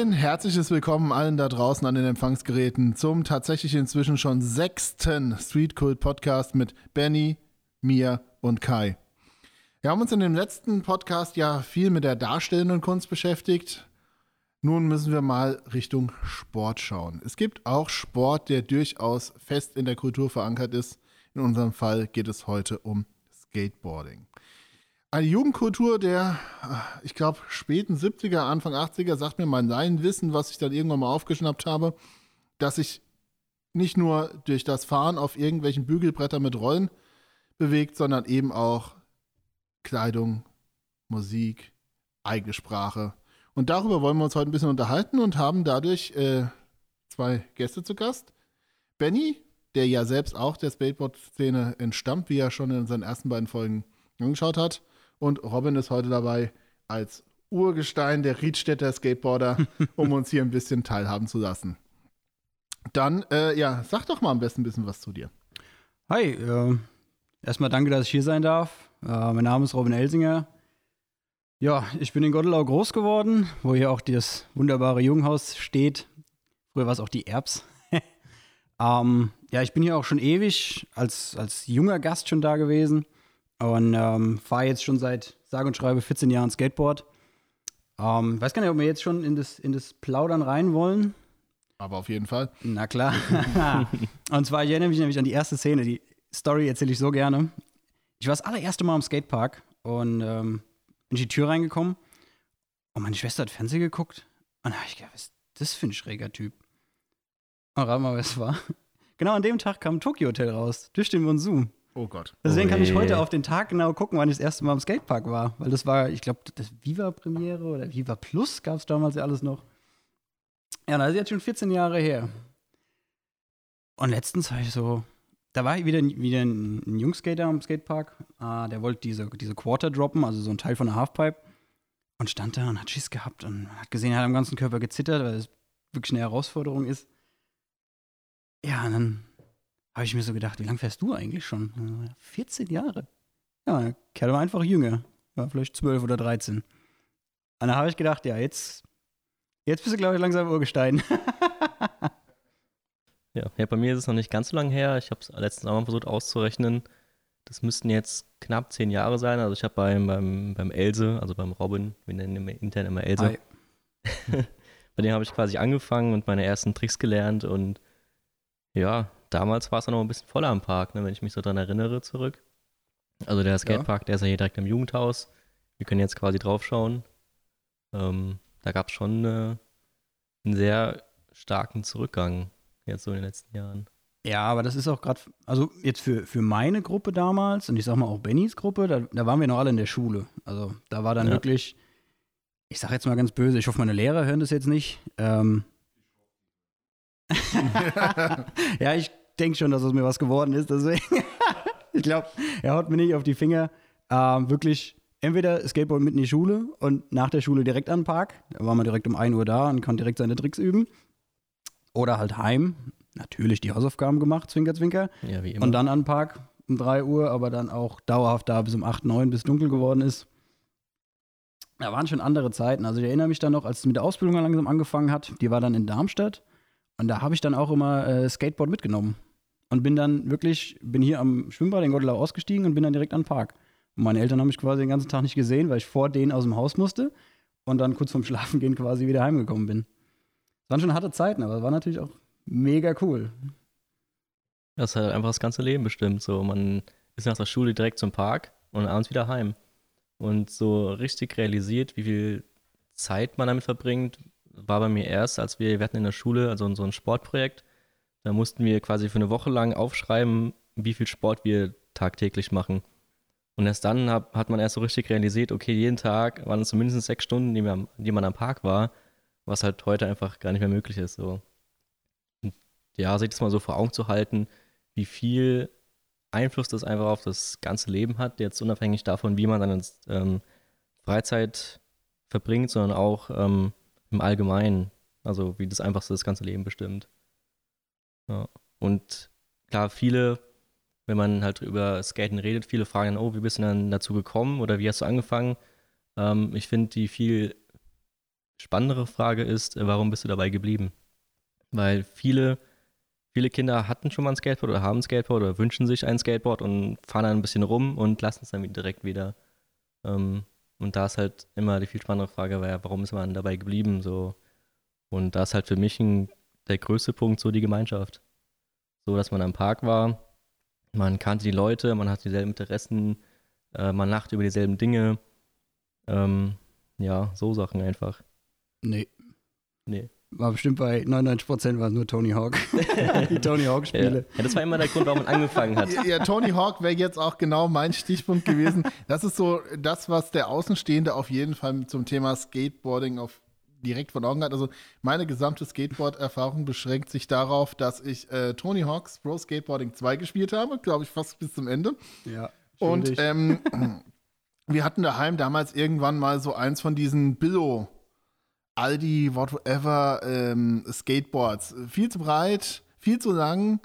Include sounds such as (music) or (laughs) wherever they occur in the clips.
Ein herzliches Willkommen allen da draußen an den Empfangsgeräten zum tatsächlich inzwischen schon sechsten Street Cult Podcast mit Benny, mir und Kai. Wir haben uns in dem letzten Podcast ja viel mit der darstellenden Kunst beschäftigt. Nun müssen wir mal Richtung Sport schauen. Es gibt auch Sport, der durchaus fest in der Kultur verankert ist. In unserem Fall geht es heute um Skateboarding. Eine Jugendkultur der, ich glaube, späten 70er, Anfang 80er, sagt mir mein Wissen, was ich dann irgendwann mal aufgeschnappt habe, dass sich nicht nur durch das Fahren auf irgendwelchen Bügelbrettern mit Rollen bewegt, sondern eben auch Kleidung, Musik, eigene Sprache. Und darüber wollen wir uns heute ein bisschen unterhalten und haben dadurch äh, zwei Gäste zu Gast. Benny, der ja selbst auch der Skateboard-Szene entstammt, wie er schon in unseren ersten beiden Folgen angeschaut hat. Und Robin ist heute dabei als Urgestein der Riedstädter Skateboarder, (laughs) um uns hier ein bisschen teilhaben zu lassen. Dann, äh, ja, sag doch mal am besten ein bisschen was zu dir. Hi, äh, erstmal danke, dass ich hier sein darf. Äh, mein Name ist Robin Elsinger. Ja, ich bin in Gottelau groß geworden, wo hier auch das wunderbare Junghaus steht. Früher war es auch die Erbs. (laughs) ähm, ja, ich bin hier auch schon ewig als, als junger Gast schon da gewesen. Und ähm, fahre jetzt schon seit sage und schreibe 14 Jahren Skateboard. Ähm, weiß gar nicht, ob wir jetzt schon in das, in das Plaudern rein wollen. Aber auf jeden Fall. Na klar. (laughs) und zwar, ich erinnere mich nämlich an die erste Szene. Die Story erzähle ich so gerne. Ich war das allererste Mal im Skatepark und ähm, bin in die Tür reingekommen. Und meine Schwester hat Fernsehen geguckt. Und da habe ich gedacht, was ist das für ein schräger Typ? Und rat mal, was es war. (laughs) Genau an dem Tag kam Tokyo Hotel raus, durch den Monsun. Oh Gott. Deswegen oh kann ich heute auf den Tag genau gucken, wann ich das erste Mal im Skatepark war. Weil das war, ich glaube, das Viva-Premiere oder Viva Plus gab es damals ja alles noch. Ja, das ist jetzt schon 14 Jahre her. Und letztens war ich so, da war wieder, wieder ein, ein Jungskater am Skatepark. Ah, der wollte diese, diese Quarter droppen, also so ein Teil von der Halfpipe. Und stand da und hat Schiss gehabt und hat gesehen, er hat am ganzen Körper gezittert, weil es wirklich eine Herausforderung ist. Ja, und dann habe ich mir so gedacht, wie lange fährst du eigentlich schon? 14 Jahre. Ja, Kerl war einfach jünger. War vielleicht 12 oder 13. Und dann habe ich gedacht, ja, jetzt, jetzt bist du, glaube ich, langsam Urgestein. (laughs) ja. ja, bei mir ist es noch nicht ganz so lange her. Ich habe es letztens auch mal versucht auszurechnen. Das müssten jetzt knapp zehn Jahre sein. Also ich habe beim, beim, beim Else, also beim Robin, wir nennen ihn intern immer Else. (laughs) bei dem habe ich quasi angefangen und meine ersten Tricks gelernt und ja, damals war es noch ein bisschen voller am Park, ne, wenn ich mich so dran erinnere zurück. Also der Skatepark, ja. der ist ja hier direkt im Jugendhaus. Wir können jetzt quasi draufschauen. Ähm, da gab es schon äh, einen sehr starken Zurückgang jetzt so in den letzten Jahren. Ja, aber das ist auch gerade, also jetzt für, für meine Gruppe damals und ich sag mal auch Bennys Gruppe, da, da waren wir noch alle in der Schule. Also da war dann ja. wirklich, ich sag jetzt mal ganz böse, ich hoffe, meine Lehrer hören das jetzt nicht. Ähm, (laughs) (laughs) ja, ich denke schon, dass es mir was geworden ist. Deswegen, (laughs) ich glaube, er haut mir nicht auf die Finger. Ähm, wirklich entweder Skateboard mit in die Schule und nach der Schule direkt an den Park. Da war man direkt um 1 Uhr da und konnte direkt seine Tricks üben. Oder halt heim. Natürlich die Hausaufgaben gemacht, Zwinker, Zwinker. Ja, wie immer. Und dann an den Park um 3 Uhr, aber dann auch dauerhaft da bis um 8, 9, bis dunkel geworden ist. Da waren schon andere Zeiten. Also ich erinnere mich dann noch, als es mit der Ausbildung langsam angefangen hat. Die war dann in Darmstadt. Und da habe ich dann auch immer äh, Skateboard mitgenommen. Und bin dann wirklich, bin hier am Schwimmbad in Gottelau ausgestiegen und bin dann direkt an den Park. Und meine Eltern haben mich quasi den ganzen Tag nicht gesehen, weil ich vor denen aus dem Haus musste und dann kurz vorm (laughs) Schlafengehen quasi wieder heimgekommen bin. Das waren schon harte Zeiten, aber es war natürlich auch mega cool. Das hat einfach das ganze Leben bestimmt. So, man ist nach der Schule direkt zum Park und abends wieder heim. Und so richtig realisiert, wie viel Zeit man damit verbringt, war bei mir erst, als wir, wir hatten in der Schule also so ein Sportprojekt, da mussten wir quasi für eine Woche lang aufschreiben, wie viel Sport wir tagtäglich machen. Und erst dann hab, hat man erst so richtig realisiert, okay, jeden Tag waren es zumindest sechs Stunden, die man, die man am Park war, was halt heute einfach gar nicht mehr möglich ist. So. Und ja, sich das mal so vor Augen zu halten, wie viel Einfluss das einfach auf das ganze Leben hat, jetzt unabhängig davon, wie man dann ähm, Freizeit verbringt, sondern auch ähm, im Allgemeinen. Also wie das einfach so das ganze Leben bestimmt. Ja. Und klar, viele, wenn man halt über Skaten redet, viele fragen dann, oh, wie bist du dann dazu gekommen oder wie hast du angefangen? Ähm, ich finde, die viel spannendere Frage ist, äh, warum bist du dabei geblieben? Weil viele, viele Kinder hatten schon mal ein Skateboard oder haben ein Skateboard oder wünschen sich ein Skateboard und fahren dann ein bisschen rum und lassen es dann direkt wieder. Ähm, und da ist halt immer die viel spannendere Frage, warum ist man dabei geblieben? So. Und da ist halt für mich ein, der größte Punkt so die Gemeinschaft. So, dass man am Park war, man kannte die Leute, man hat dieselben Interessen, äh, man lacht über dieselben Dinge. Ähm, ja, so Sachen einfach. Nee. Nee. War bestimmt bei 99% war es nur Tony Hawk. (laughs) die Tony Hawk-Spiele. Ja. ja. das war immer der Grund, warum man angefangen hat. Ja, Tony Hawk wäre jetzt auch genau mein Stichpunkt gewesen. Das ist so das, was der Außenstehende auf jeden Fall zum Thema Skateboarding auf direkt vor Augen hat. Also meine gesamte Skateboard-Erfahrung beschränkt sich darauf, dass ich äh, Tony Hawks Pro Skateboarding 2 gespielt habe, glaube ich, fast bis zum Ende. Ja. Und ähm, (clears throat) wir hatten daheim damals irgendwann mal so eins von diesen Billo Aldi, whatever, ähm, Skateboards. Viel zu breit, viel zu lang,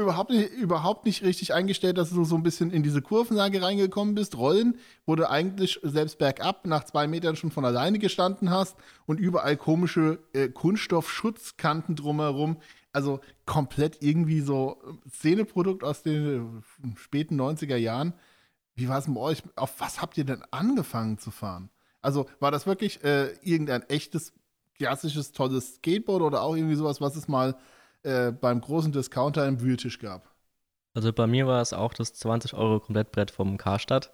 überhaupt nicht, überhaupt nicht richtig eingestellt, dass du so ein bisschen in diese Kurvenlage reingekommen bist. Rollen, wo du eigentlich selbst bergab nach zwei Metern schon von alleine gestanden hast und überall komische äh, Kunststoffschutzkanten drumherum. Also komplett irgendwie so Szeneprodukt aus den äh, späten 90er Jahren. Wie war es mit euch? Auf was habt ihr denn angefangen zu fahren? Also war das wirklich äh, irgendein echtes, klassisches, tolles Skateboard oder auch irgendwie sowas, was es mal äh, beim großen Discounter im Wühltisch gab? Also bei mir war es auch das 20 Euro Komplettbrett vom Karstadt.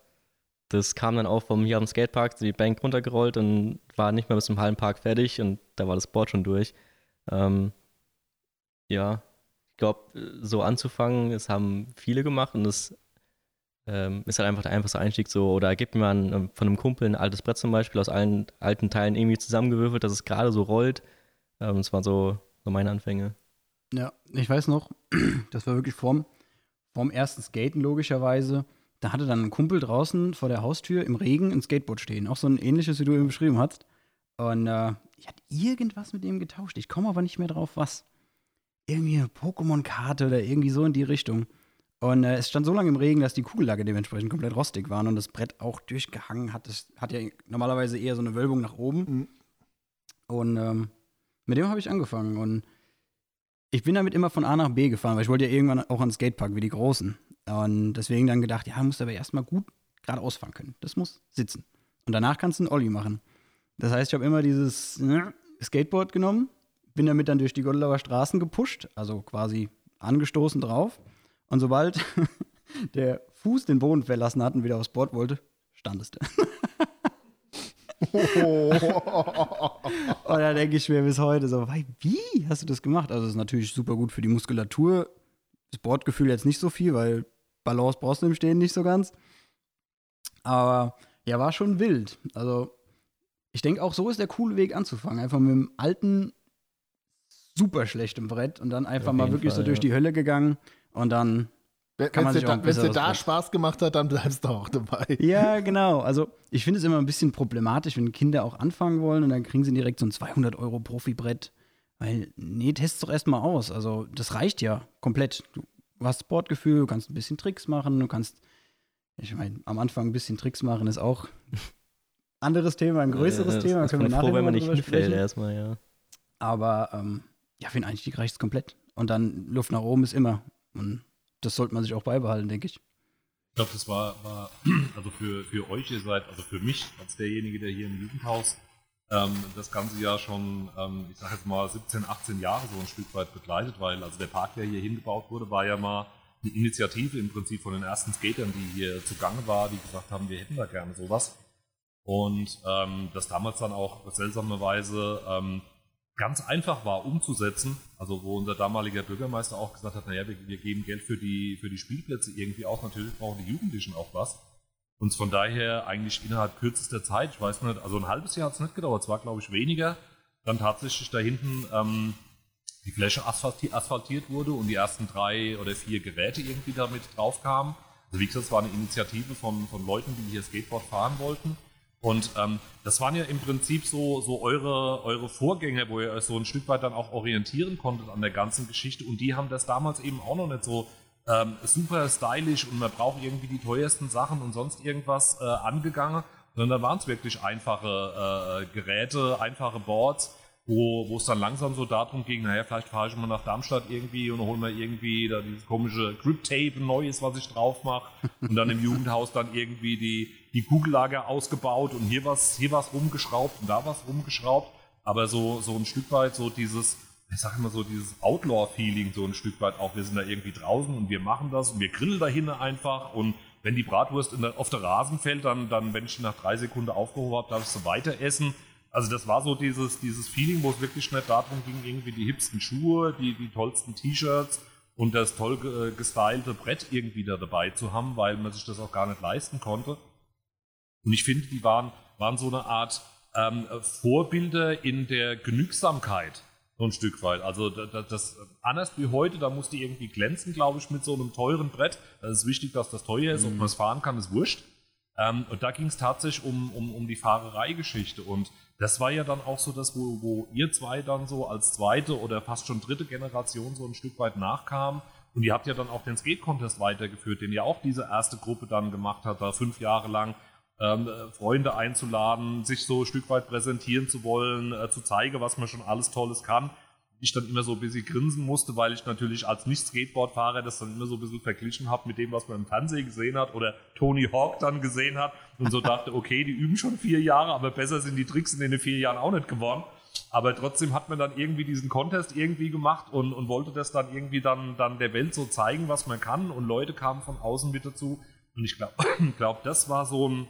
Das kam dann auch vom hier am Skatepark, die Bank runtergerollt und war nicht mehr bis zum Hallenpark fertig und da war das Board schon durch. Ähm, ja, ich glaube, so anzufangen, das haben viele gemacht und das ähm, ist halt einfach der einfachste Einstieg so. Oder gibt mir man ähm, von einem Kumpel ein altes Brett zum Beispiel aus allen alten Teilen irgendwie zusammengewürfelt, dass es gerade so rollt. Ähm, das waren so, so meine Anfänge. Ja, ich weiß noch, (clears throat) das war wirklich vorm, vorm ersten Skaten logischerweise. Da hatte dann ein Kumpel draußen vor der Haustür im Regen ein Skateboard stehen. Auch so ein ähnliches, wie du eben beschrieben hast. Und äh, ich hatte irgendwas mit dem getauscht. Ich komme aber nicht mehr drauf, was. Irgendwie eine Pokémon-Karte oder irgendwie so in die Richtung. Und äh, es stand so lange im Regen, dass die Kugellage dementsprechend komplett rostig waren und das Brett auch durchgehangen hat. Das hat ja normalerweise eher so eine Wölbung nach oben. Mhm. Und ähm, mit dem habe ich angefangen. Und ich bin damit immer von A nach B gefahren, weil ich wollte ja irgendwann auch an den Skatepark wie die Großen. Und deswegen dann gedacht, ja, musst aber erstmal gut geradeaus fahren können. Das muss sitzen. Und danach kannst du einen Olli machen. Das heißt, ich habe immer dieses ne, Skateboard genommen, bin damit dann durch die Gondelauer Straßen gepusht, also quasi angestoßen drauf und sobald (laughs) der Fuß den Boden verlassen hat und wieder aufs Board wollte, standest du. (laughs) (laughs) und da denke ich mir bis heute so, wie hast du das gemacht? Also, das ist natürlich super gut für die Muskulatur. Das Bordgefühl jetzt nicht so viel, weil Balance brauchst du im Stehen nicht so ganz. Aber ja, war schon wild. Also, ich denke auch, so ist der coole Weg anzufangen. Einfach mit dem alten, super schlechten Brett und dann einfach mal wirklich Fall, so durch ja. die Hölle gegangen und dann wenn es dir, da, dir da Spaß gemacht hat, dann bleibst du auch dabei. Ja, genau. Also ich finde es immer ein bisschen problematisch, wenn Kinder auch anfangen wollen und dann kriegen sie direkt so ein 200 Euro Profibrett. Weil, nee, test doch erstmal aus. Also das reicht ja komplett. Du hast Sportgefühl, du kannst ein bisschen Tricks machen, du kannst, ich meine, am Anfang ein bisschen Tricks machen ist auch ein (laughs) anderes Thema, ein größeres ja, Thema. Das können wir nachher froh, wenn man nicht hinfällt erstmal, ja. Aber ähm, ja, für den Einstieg reicht es komplett. Und dann Luft nach oben ist immer. Und das sollte man sich auch beibehalten, denke ich. Ich glaube, das war, war, (clears throat) also für, für euch, ihr seid, also für mich als derjenige, der hier im Jugendhaus ähm, das ganze Jahr schon, ähm, ich sage jetzt mal 17, 18 Jahre so ein Stück weit begleitet, weil also der Park, der hier hingebaut wurde, war ja mal eine Initiative im Prinzip von den ersten Skatern, die hier zugange war, die gesagt haben, wir hätten da gerne sowas. Und ähm, das damals dann auch seltsamerweise ähm, ganz einfach war umzusetzen, also wo unser damaliger Bürgermeister auch gesagt hat, naja, wir, wir geben Geld für die, für die Spielplätze irgendwie auch, natürlich brauchen die Jugendlichen auch was. Und von daher eigentlich innerhalb kürzester Zeit, ich weiß nicht, also ein halbes Jahr hat es nicht gedauert, es war glaube ich weniger, dann tatsächlich da hinten ähm, die Fläche asphaltiert, wurde und die ersten drei oder vier Geräte irgendwie damit drauf kamen. Also wie gesagt, es war eine Initiative von, von Leuten, die hier Skateboard fahren wollten. Und ähm, das waren ja im Prinzip so, so eure, eure Vorgänger, wo ihr euch so ein Stück weit dann auch orientieren konntet an der ganzen Geschichte. Und die haben das damals eben auch noch nicht so ähm, super stylisch und man braucht irgendwie die teuersten Sachen und sonst irgendwas äh, angegangen. sondern da waren es wirklich einfache äh, Geräte, einfache Boards, wo wo es dann langsam so darum ging, naja, vielleicht fahre ich mal nach Darmstadt irgendwie und hole mir irgendwie da dieses komische Grip-Tape Neues, was ich drauf mache und dann im Jugendhaus dann irgendwie die, die Kugellager ausgebaut und hier was, hier was rumgeschraubt und da was rumgeschraubt, aber so, so ein Stück weit so dieses, ich sag immer so dieses Outlaw-Feeling so ein Stück weit auch, wir sind da irgendwie draußen und wir machen das und wir grillen dahin einfach. Und wenn die Bratwurst der, auf der Rasen fällt, dann, dann, wenn ich nach drei Sekunden aufgehoben habe, darf ich sie weiter essen. Also das war so dieses, dieses Feeling, wo es wirklich nicht darum ging, irgendwie die hipsten Schuhe, die, die tollsten T-Shirts und das toll gestylte Brett irgendwie da dabei zu haben, weil man sich das auch gar nicht leisten konnte. Und ich finde, die waren, waren so eine Art ähm, Vorbilder in der Genügsamkeit, so ein Stück weit. Also das, das anders wie heute, da muss die irgendwie glänzen, glaube ich, mit so einem teuren Brett. Das ist wichtig, dass das teuer ist, mhm. ob man es fahren kann, ist wurscht. Ähm, und da ging es tatsächlich um, um, um die Fahrereigeschichte und das war ja dann auch so das, wo, wo ihr zwei dann so als zweite oder fast schon dritte Generation so ein Stück weit nachkam. Und ihr habt ja dann auch den Skate-Contest weitergeführt, den ja auch diese erste Gruppe dann gemacht hat, da fünf Jahre lang ähm, Freunde einzuladen, sich so ein Stück weit präsentieren zu wollen, äh, zu zeigen, was man schon alles Tolles kann. Ich dann immer so ein bisschen grinsen musste, weil ich natürlich als Nicht-Skateboard-Fahrer das dann immer so ein bisschen verglichen habe mit dem, was man im Fernsehen gesehen hat oder Tony Hawk dann gesehen hat und so dachte, okay, die üben schon vier Jahre, aber besser sind die Tricks in den vier Jahren auch nicht geworden. Aber trotzdem hat man dann irgendwie diesen Contest irgendwie gemacht und, und wollte das dann irgendwie dann, dann der Welt so zeigen, was man kann. Und Leute kamen von außen mit dazu. Und ich glaube, (clears throat) glaub, das war so ein,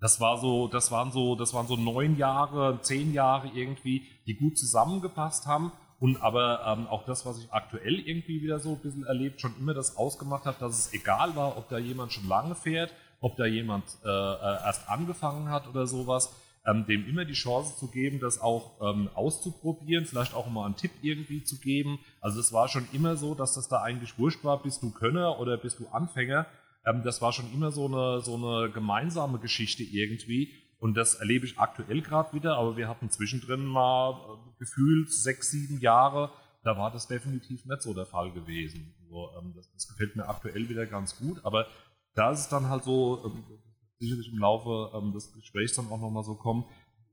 das war so, das waren so, das waren so neun Jahre, zehn Jahre irgendwie, die gut zusammengepasst haben. Und aber ähm, auch das, was ich aktuell irgendwie wieder so ein bisschen erlebt, schon immer das ausgemacht hat, dass es egal war, ob da jemand schon lange fährt, ob da jemand äh, äh, erst angefangen hat oder sowas, ähm, dem immer die Chance zu geben, das auch ähm, auszuprobieren, vielleicht auch mal einen Tipp irgendwie zu geben. Also es war schon immer so, dass das da eigentlich wurscht war, bist du Könner oder bist du Anfänger. Ähm, das war schon immer so eine, so eine gemeinsame Geschichte irgendwie. Und das erlebe ich aktuell gerade wieder, aber wir hatten zwischendrin mal äh, gefühlt sechs, sieben Jahre, da war das definitiv nicht so der Fall gewesen. So, ähm, das, das, gefällt mir aktuell wieder ganz gut, aber da ist es dann halt so, ähm, sicherlich im Laufe ähm, des Gesprächs dann auch nochmal so kommen,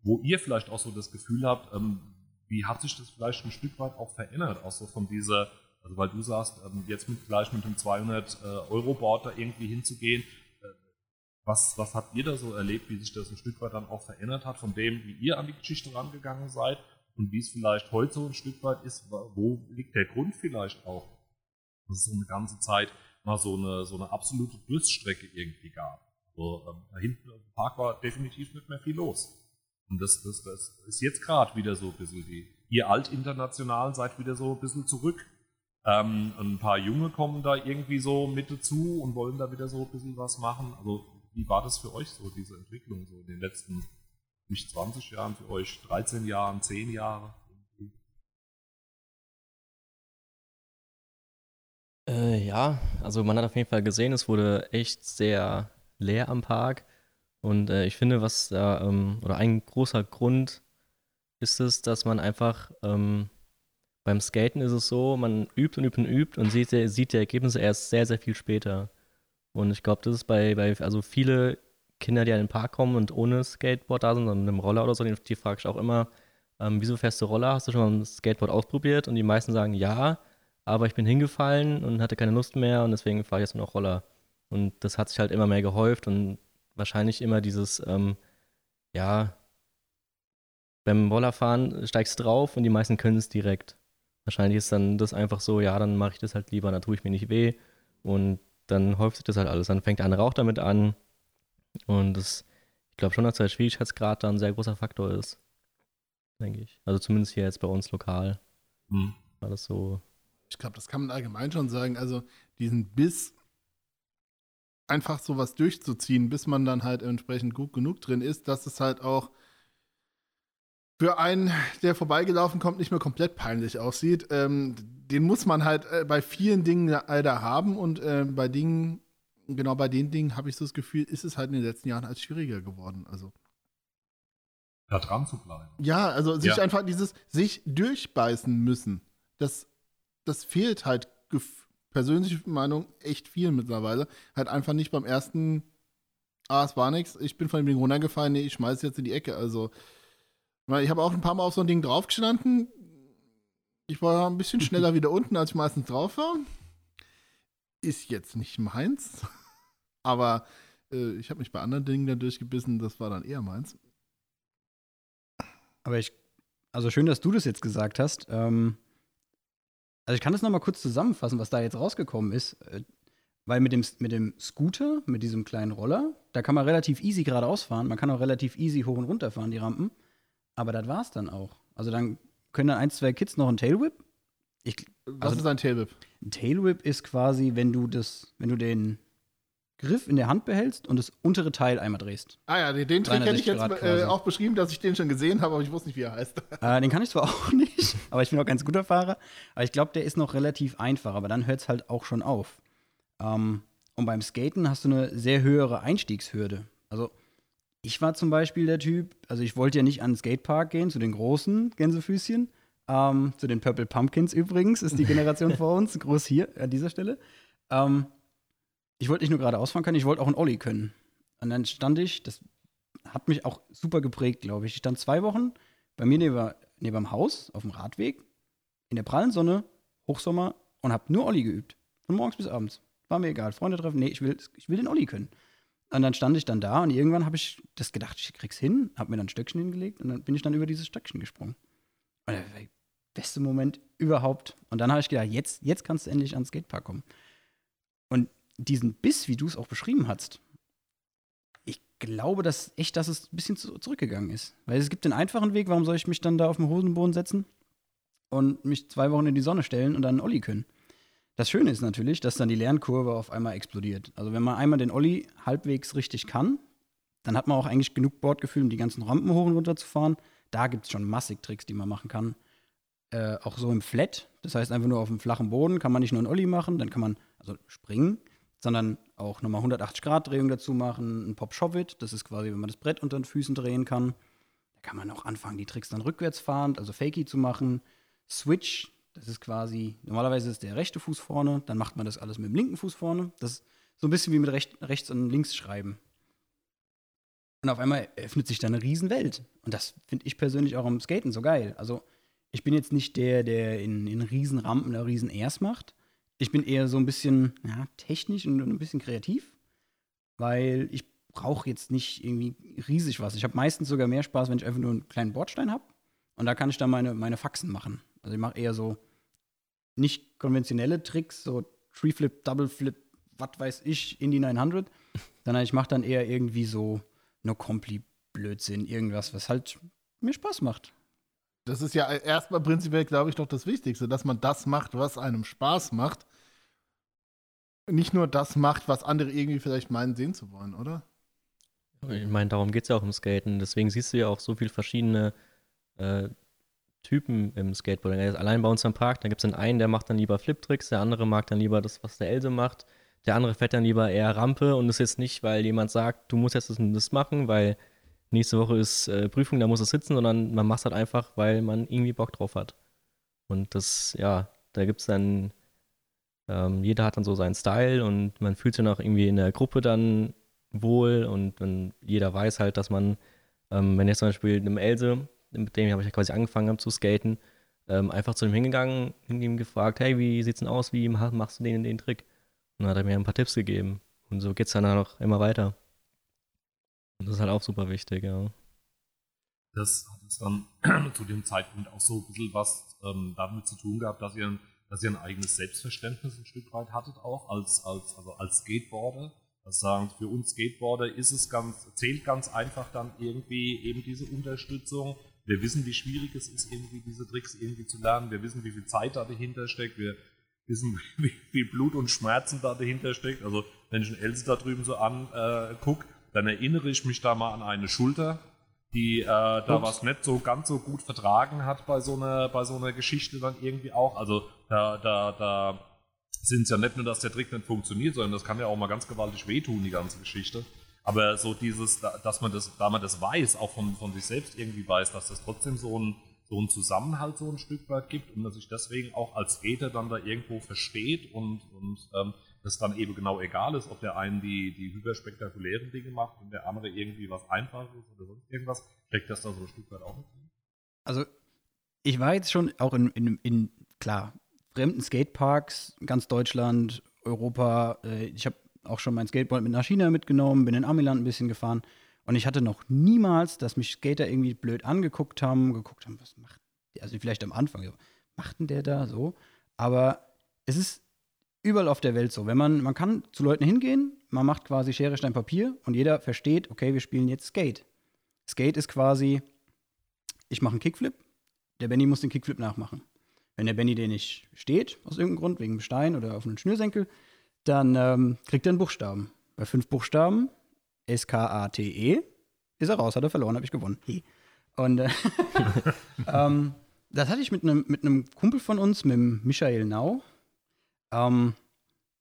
wo ihr vielleicht auch so das Gefühl habt, ähm, wie hat sich das vielleicht ein Stück weit auch verändert, auch so von dieser also weil du sagst, ähm, jetzt mit, gleich mit dem 200 äh, Euro Board da irgendwie hinzugehen, äh, was, was habt ihr da so erlebt, wie sich das ein Stück weit dann auch verändert hat, von dem, wie ihr an die Geschichte rangegangen seid und wie es vielleicht heute so ein Stück weit ist, wo liegt der Grund vielleicht auch, dass es so eine ganze Zeit mal so eine, so eine absolute Durststrecke irgendwie gab. So, ähm, da hinten im Park war definitiv nicht mehr viel los. Und das, das, das ist jetzt gerade wieder so ein bisschen die, ihr Altinternationalen seid wieder so ein bisschen zurück ähm, ein paar Junge kommen da irgendwie so mit dazu und wollen da wieder so ein bisschen was machen. Also, wie war das für euch so, diese Entwicklung, so in den letzten nicht 20 Jahren, für euch 13 Jahren, 10 Jahre? Äh, ja, also man hat auf jeden Fall gesehen, es wurde echt sehr leer am Park. Und äh, ich finde, was da, ähm, oder ein großer Grund ist es, dass man einfach ähm, beim Skaten ist es so, man übt und übt und übt und sieht, sieht die Ergebnisse erst sehr, sehr viel später. Und ich glaube, das ist bei, bei, also viele Kinder, die an den Park kommen und ohne Skateboard da sind, sondern mit einem Roller oder so, die, die frage ich auch immer, ähm, wieso fährst du Roller? Hast du schon mal ein Skateboard ausprobiert? Und die meisten sagen ja, aber ich bin hingefallen und hatte keine Lust mehr und deswegen fahre ich jetzt nur noch Roller. Und das hat sich halt immer mehr gehäuft und wahrscheinlich immer dieses, ähm, ja, beim Rollerfahren steigst du drauf und die meisten können es direkt. Wahrscheinlich ist dann das einfach so, ja, dann mache ich das halt lieber, dann tue ich mir nicht weh. Und dann häuft sich das halt alles. Dann fängt der andere auch damit an. Und das, ich glaube schon, dass der Schwierigkeitsgrad da ein sehr großer Faktor ist. Denke ich. Also zumindest hier jetzt bei uns lokal. Hm. War das so. Ich glaube, das kann man allgemein schon sagen. Also diesen Biss einfach sowas durchzuziehen, bis man dann halt entsprechend gut genug drin ist, dass es halt auch für einen, der vorbeigelaufen kommt, nicht mehr komplett peinlich aussieht. Ähm, den muss man halt äh, bei vielen Dingen leider haben und äh, bei Dingen, genau bei den Dingen habe ich so das Gefühl, ist es halt in den letzten Jahren als schwieriger geworden. Also da dran zu bleiben. Ja, also sich ja. einfach dieses sich durchbeißen müssen. Das, das fehlt halt persönliche Meinung echt viel mittlerweile. Halt einfach nicht beim ersten ah, es war nichts, ich bin von dem Ding runtergefallen, nee, ich schmeiß jetzt in die Ecke. Also, ich habe auch ein paar Mal auf so ein Ding draufgestanden. Ich war ein bisschen (laughs) schneller wieder unten, als ich meistens drauf war. Ist jetzt nicht meins. (laughs) Aber äh, ich habe mich bei anderen Dingen dann durchgebissen, das war dann eher meins. Aber ich, also schön, dass du das jetzt gesagt hast. Ähm, also ich kann das nochmal kurz zusammenfassen, was da jetzt rausgekommen ist. Äh, weil mit dem, mit dem Scooter, mit diesem kleinen Roller, da kann man relativ easy geradeaus fahren. Man kann auch relativ easy hoch und runter fahren, die Rampen. Aber das war's dann auch. Also dann können dann ein, zwei Kids noch einen Tailwhip. Ich, was also, ist ein Tailwhip? Ein Tailwhip ist quasi, wenn du das, wenn du den Griff in der Hand behältst und das untere Teil einmal drehst. Ah ja, den, Trick hätte ich jetzt äh, auch beschrieben, dass ich den schon gesehen habe, aber ich wusste nicht, wie er heißt. (laughs) Äh, den kann ich zwar auch nicht, aber ich bin auch ganz guter Fahrer. Aber ich glaube, der ist noch relativ einfach, aber dann hört es halt auch schon auf. Ähm, und beim Skaten hast du eine sehr höhere Einstiegshürde. Also ich war zum Beispiel der Typ, also ich wollte ja nicht an den Skatepark gehen, zu den großen Gänsefüßchen, ähm, zu den Purple Pumpkins übrigens, ist die Generation (laughs) vor uns, groß hier an dieser Stelle. Ähm, ich wollte nicht nur geradeaus fahren können, ich wollte auch einen Olli können. Und dann stand ich, das hat mich auch super geprägt, glaube ich. Ich stand zwei Wochen bei mir neben, neben dem Haus auf dem Radweg in der prallen Sonne, Hochsommer und habe nur Olli geübt. Von morgens bis abends. War mir egal. Freunde treffen, nee, ich will, ich will den Olli können. Und dann stand ich dann da und irgendwann habe ich das gedacht, ich krieg's hin, habe mir dann ein Stöckchen hingelegt und dann bin ich dann über dieses Stöckchen gesprungen. Und der beste Moment überhaupt. Und dann habe ich gedacht, jetzt, jetzt kannst du endlich ans Skatepark kommen. Und diesen Biss, wie du es auch beschrieben hast, ich glaube, dass echt, dass es ein bisschen zurückgegangen ist. Weil es gibt den einfachen Weg, warum soll ich mich dann da auf den Hosenboden setzen und mich zwei Wochen in die Sonne stellen und dann Olli können? Das Schöne ist natürlich, dass dann die Lernkurve auf einmal explodiert. Also wenn man einmal den Olli halbwegs richtig kann, dann hat man auch eigentlich genug Bordgefühl, um die ganzen Rampen hoch und runter zu fahren. Da gibt es schon massig Tricks, die man machen kann. Äh, auch so im Flat, das heißt einfach nur auf dem flachen Boden, kann man nicht nur einen Olli machen, dann kann man also springen, sondern auch nochmal 180 Grad Drehung dazu machen, ein Pop Shove-It, das ist quasi, wenn man das Brett unter den Füßen drehen kann. Da kann man auch anfangen, die Tricks dann rückwärts fahrend, also Fakey zu machen. Switch, das ist quasi, normalerweise ist der rechte Fuß vorne, dann macht man das alles mit dem linken Fuß vorne. Das ist so ein bisschen wie mit recht, rechts und links schreiben. Und auf einmal öffnet sich da eine Riesenwelt. Und das finde ich persönlich auch am Skaten so geil. Also, ich bin jetzt nicht der, der in, in Riesenrampen oder Riesen-Airs macht. Ich bin eher so ein bisschen ja, technisch und ein bisschen kreativ, weil ich brauche jetzt nicht irgendwie riesig was. Ich habe meistens sogar mehr Spaß, wenn ich einfach nur einen kleinen Bordstein habe. Und da kann ich dann meine, meine Faxen machen. Also ich mache eher so nicht konventionelle Tricks, so Tree Flip, Double Flip, was weiß ich, Indie 900, sondern ich mache dann eher irgendwie so No Compli Blödsinn, irgendwas, was halt mir Spaß macht. Das ist ja erstmal prinzipiell, glaube ich, doch das Wichtigste, dass man das macht, was einem Spaß macht. Nicht nur das macht, was andere irgendwie vielleicht meinen, sehen zu wollen, oder? Ich meine, darum geht es ja auch im Skaten. Deswegen siehst du ja auch so viele verschiedene äh, Typen im Skateboarding. Er ist allein bei uns am Park, da gibt es den einen, der macht dann lieber Flip-Tricks, der andere mag dann lieber das, was der Else macht. Der andere fährt dann lieber eher Rampe und das ist jetzt nicht, weil jemand sagt, du musst jetzt das, machen, weil nächste Woche ist äh, Prüfung, da muss es sitzen, sondern man macht es halt einfach, weil man irgendwie Bock drauf hat. Und das, ja, da gibt es dann, ähm, jeder hat dann so seinen Style und man fühlt sich dann auch irgendwie in der Gruppe dann wohl und, und jeder weiß halt, dass man, ähm, wenn jetzt zum Beispiel einem Else mit dem habe ich ja quasi angefangen zu skaten, ähm, einfach zu ihm hingegangen und ihm gefragt, hey, wie sieht's denn aus, wie machst du den den Trick? Und dann hat er mir ein paar Tipps gegeben. Und so geht's dann auch immer weiter. Und das ist halt auch super wichtig, ja. Das hat es dann (clears throat) zu dem Zeitpunkt auch so ein bisschen was ähm, damit zu tun gehabt, dass ihr, dass ihr ein eigenes Selbstverständnis ein Stück weit hattet auch als, als, also als Skateboarder. Das sagen, für uns Skateboarder ist es ganz, zählt ganz einfach dann irgendwie eben diese Unterstützung wir wissen, wie schwierig es ist, irgendwie diese Tricks irgendwie zu lernen. Wir wissen, wie viel Zeit da dahinter steckt. Wir wissen, (laughs) wie viel Blut und Schmerzen da dahinter steckt. Also, wenn ich einen Else da drüben so angucke, äh, dann erinnere ich mich da mal an eine Schulter, die äh, da was nicht so ganz so gut vertragen hat bei so einer, bei so einer Geschichte dann irgendwie auch. Also, da, da, da sind es ja nicht nur, dass der Trick nicht funktioniert, sondern das kann ja auch mal ganz gewaltig wehtun, die ganze Geschichte. Aber so dieses, dass man das, da man das weiß, auch von, von sich selbst irgendwie weiß, dass das trotzdem so ein, so ein Zusammenhalt so ein Stück weit gibt und dass sich deswegen auch als Skater dann da irgendwo versteht und, und ähm, das dann eben genau egal ist, ob der einen die, die hyperspektakulären Dinge macht und der andere irgendwie was Einfaches oder sonst irgendwas. Steckt das da so ein Stück weit auch mit drin? Also, ich war jetzt schon auch in, in, in klar, fremden Skateparks, ganz Deutschland, Europa. Äh, ich habe auch schon mein Skateboard mit nach China mitgenommen, bin in Amiland ein bisschen gefahren. Und ich hatte noch niemals, dass mich Skater irgendwie blöd angeguckt haben, geguckt haben, was macht der? Also vielleicht am Anfang, macht denn der da so? Aber es ist überall auf der Welt so. Wenn man, man kann zu Leuten hingehen, man macht quasi Schere, Stein, Papier und jeder versteht, okay, wir spielen jetzt Skate. Skate ist quasi, ich mache einen Kickflip, der Benny muss den Kickflip nachmachen. Wenn der Benny den nicht steht, aus irgendeinem Grund, wegen einem Stein oder auf einem Schnürsenkel, dann ähm, kriegt er einen Buchstaben. Bei fünf Buchstaben, S-K-A-T-E, ist er raus, hat er verloren, habe ich gewonnen. He. Und äh, (laughs) ähm, das hatte ich mit einem mit Kumpel von uns, mit dem Michael Nau, ähm,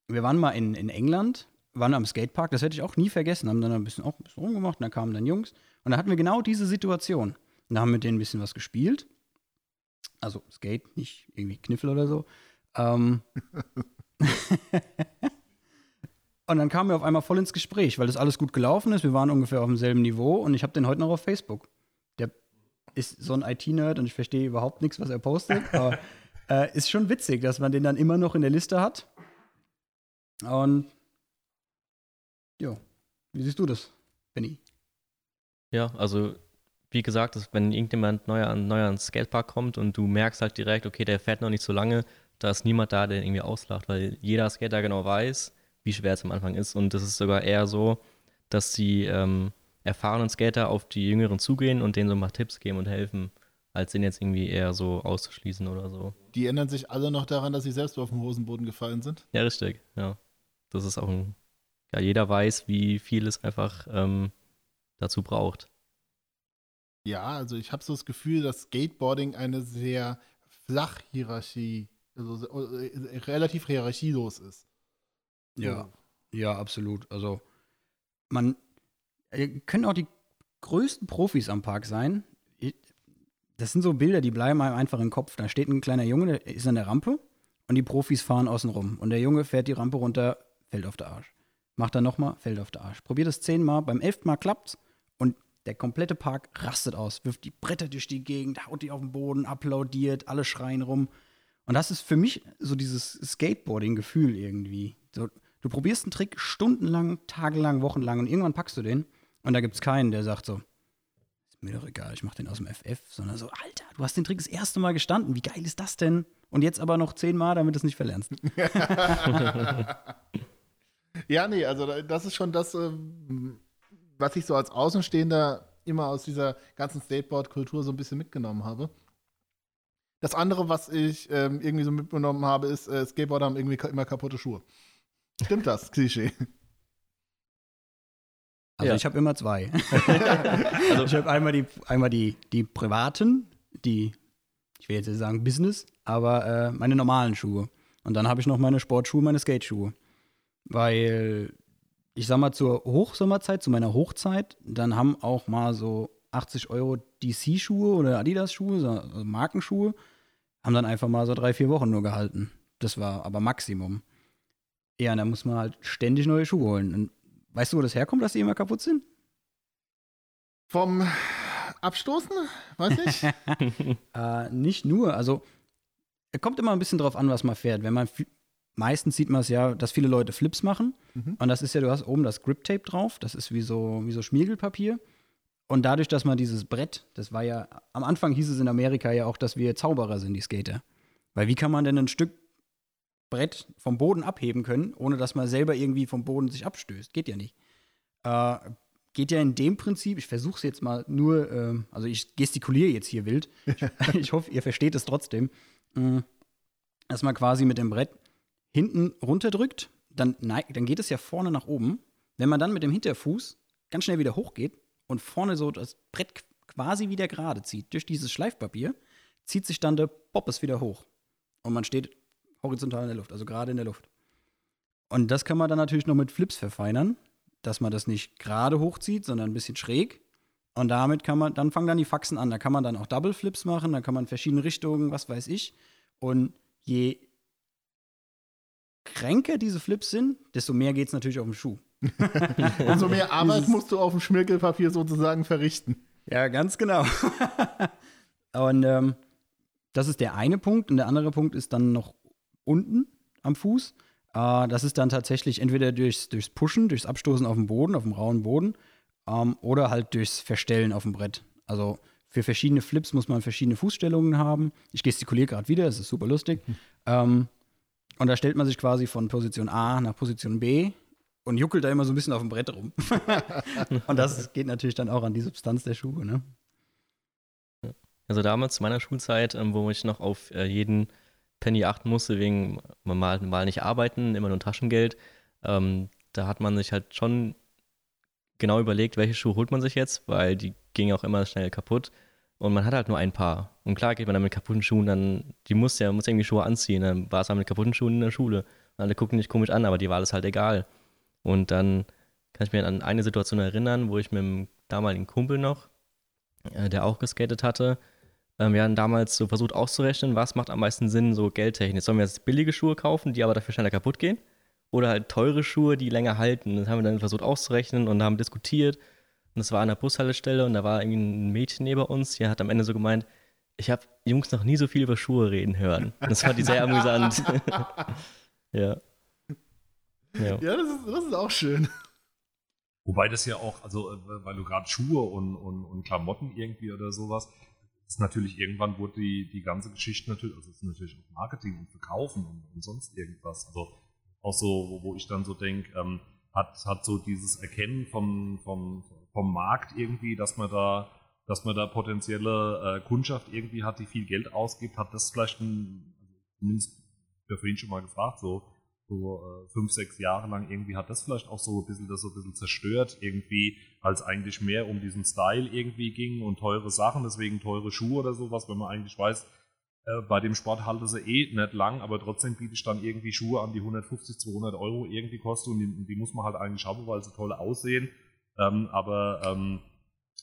wir waren mal in, in England, waren am Skatepark, das hätte ich auch nie vergessen, haben dann ein bisschen, auch ein bisschen rumgemacht, und dann kamen dann Jungs und da hatten wir genau diese Situation. Und da haben wir mit denen ein bisschen was gespielt. Also Skate, nicht irgendwie Kniffel oder so. Ähm (laughs) (laughs) und dann kamen wir auf einmal voll ins Gespräch, weil das alles gut gelaufen ist. Wir waren ungefähr auf demselben Niveau und ich habe den heute noch auf Facebook. Der ist so ein IT-Nerd und ich verstehe überhaupt nichts, was er postet. (laughs) Aber äh, ist schon witzig, dass man den dann immer noch in der Liste hat. Und ja, wie siehst du das, Benny? Ja, also wie gesagt, wenn irgendjemand neu an, neu ans Skatepark kommt und du merkst halt direkt, okay, der fährt noch nicht so lange, da ist niemand da, der irgendwie auslacht, weil jeder Skater genau weiß, wie schwer es am Anfang ist. Und das ist sogar eher so, dass die ähm, erfahrenen Skater auf die Jüngeren zugehen und denen so mal Tipps geben und helfen als den jetzt irgendwie eher so auszuschließen oder so. Die erinnern sich alle noch daran, dass sie selbst auf den Hosenboden gefallen sind? Ja, richtig, ja. Das ist auch ein, ja, jeder weiß, wie viel es einfach ähm, dazu braucht. Ja, also ich habe so das Gefühl, dass Skateboarding eine sehr flach Hierarchie, also äh, relativ hierarchielos ist. Ja, ja, absolut. Also man äh, können auch die größten Profis am Park sein das sind so Bilder, die bleiben einem einfach im Kopf. Da steht ein kleiner Junge, der ist an der Rampe und die Profis fahren außen rum. Und der Junge fährt die Rampe runter, fällt auf der Arsch. Macht er nochmal, fällt auf der Arsch. Probiert es zehnmal, beim elften Mal klappt's und der komplette Park rastet aus, wirft die Bretter durch die Gegend, haut die auf den Boden, applaudiert, alle schreien rum. Und das ist für mich so dieses Skateboarding-Gefühl irgendwie. So, du probierst einen Trick stundenlang, tagelang, wochenlang und irgendwann packst du den und da gibt's keinen, der sagt so, mir doch egal, ich mach den aus dem FF, sondern so, Alter, du hast den Trick das erste Mal gestanden, wie geil ist das denn? Und jetzt aber noch zehnmal, damit du es nicht verlernst. (laughs) ja, nee, also das ist schon das, ähm, was ich so als Außenstehender immer aus dieser ganzen Skateboard-Kultur so ein bisschen mitgenommen habe. Das andere, was ich ähm, irgendwie so mitgenommen habe, ist, äh, Skateboarder haben irgendwie immer kaputte Schuhe. Stimmt das, Klischee? Also ja. ich habe immer zwei. (laughs) also ich habe einmal die, einmal die, die privaten, die, ich will jetzt sagen Business, aber äh, meine normalen Schuhe. Und dann habe ich noch meine Sportschuhe, meine Skateschuhe. Weil, ich sag mal, zur Hochsommerzeit, zu meiner Hochzeit, dann haben auch mal so 80 Euro DC-Schuhe oder Adidas-Schuhe, so also Markenschuhe, haben dann einfach mal so drei, vier Wochen nur gehalten. Das war aber Maximum. Ja, und da muss man halt ständig neue Schuhe holen. Und Weißt du, wo das herkommt, dass die immer kaputt sind? Vom Abstoßen? Weiß ich. (laughs) äh, nicht nur. Also, es kommt immer ein bisschen drauf an, was man fährt. Wenn man meistens sieht man es ja, dass viele Leute Flips machen. Mhm. Und das ist ja, du hast oben das Grip Tape drauf. Das ist wie so, wie so Schmiergelpapier. Und dadurch, dass man dieses Brett, das war ja, am Anfang hieß es in Amerika ja auch, dass wir Zauberer sind, die Skater. Weil wie kann man denn ein Stück Brett vom Boden abheben können, ohne dass man selber irgendwie vom Boden sich abstößt. Geht ja nicht. Äh, geht ja in dem Prinzip, ich versuche es jetzt mal nur, äh, also ich gestikuliere jetzt hier wild. Ich, (laughs) ich hoffe, ihr versteht es trotzdem. Äh, dass man quasi mit dem Brett hinten runterdrückt, dann, dann geht es ja vorne nach oben. Wenn man dann mit dem Hinterfuß ganz schnell wieder hochgeht und vorne so das Brett quasi wieder gerade zieht, durch dieses Schleifpapier, zieht sich dann der Bobbes wieder hoch. Und man steht horizontal in der Luft, also gerade in der Luft. Und das kann man dann natürlich noch mit Flips verfeinern, dass man das nicht gerade hochzieht, sondern ein bisschen schräg. Und damit kann man, dann fangen dann die Faxen an. Da kann man dann auch Double Flips machen, da kann man verschiedene Richtungen, was weiß ich. Und je kränker diese Flips sind, desto mehr geht es natürlich auf den Schuh. (laughs) Umso mehr Arbeit musst du auf dem Schmirgelpapier sozusagen verrichten. Ja, ganz genau. (laughs) und ähm, das ist der eine Punkt. Und der andere Punkt ist dann noch unten am Fuß. Äh, das ist dann tatsächlich entweder durchs, durchs Pushen, durchs Abstoßen auf dem Boden, auf dem rauen Boden, ähm, oder halt durchs Verstellen auf dem Brett. Also für verschiedene Flips muss man verschiedene Fußstellungen haben. Ich gestikuliere gerade wieder, das ist super lustig. Hm. Ähm, und da stellt man sich quasi von Position A nach Position B und juckelt da immer so ein bisschen auf dem Brett rum. (laughs) und das (laughs) geht natürlich dann auch an die Substanz der Schuhe, ne? Also damals zu meiner Schulzeit, ähm, wo ich noch auf äh, jeden Penny achten musste, wegen mal, mal nicht arbeiten, immer nur Taschengeld, ähm, da hat man sich halt schon genau überlegt, welche Schuhe holt man sich jetzt, weil die gingen auch immer schnell kaputt. Und man hat halt nur ein Paar. Und klar geht man dann mit kaputten Schuhen, dann, die muss ja, muss irgendwie Schuhe anziehen. Dann war es halt mit kaputten Schuhen in der Schule. Und alle gucken dich komisch an, aber die war das halt egal. Und dann kann ich mir an eine Situation erinnern, wo ich mit einem damaligen Kumpel noch, äh, der auch geskatet hatte, wir haben damals so versucht auszurechnen, was macht am meisten Sinn, so geldtechnisch. Sollen wir jetzt billige Schuhe kaufen, die aber dafür schneller kaputt gehen? Oder halt teure Schuhe, die länger halten? Das haben wir dann versucht auszurechnen und haben diskutiert. Und das war an der Bushaltestelle und da war irgendwie ein Mädchen neben uns, die hat am Ende so gemeint, ich habe Jungs noch nie so viel über Schuhe reden hören. Das fand ich sehr amüsant. (laughs) ja. Ja, ja das, ist, das ist auch schön. Wobei das ja auch, also äh, weil du gerade Schuhe und, und, und Klamotten irgendwie oder sowas, ist natürlich irgendwann wurde die, die ganze Geschichte natürlich, also es ist natürlich auch Marketing und Verkaufen und, und sonst irgendwas. Also auch so, wo, wo ich dann so denke, ähm, hat, hat so dieses Erkennen vom, vom, vom Markt irgendwie, dass man da, dass man da potenzielle äh, Kundschaft irgendwie hat, die viel Geld ausgibt, hat das vielleicht ein, also zumindest, ich habe vorhin schon mal gefragt, so, so äh, fünf, sechs Jahre lang. Irgendwie hat das vielleicht auch so ein bisschen das so ein bisschen zerstört, irgendwie, als eigentlich mehr um diesen Style irgendwie ging und teure Sachen, deswegen teure Schuhe oder sowas, wenn man eigentlich weiß, äh, bei dem Sport halte sie eh nicht lang, aber trotzdem biete ich dann irgendwie Schuhe an, die 150, 200 Euro irgendwie kosten und die, die muss man halt eigentlich haben, weil sie toll aussehen. Ähm, aber ähm,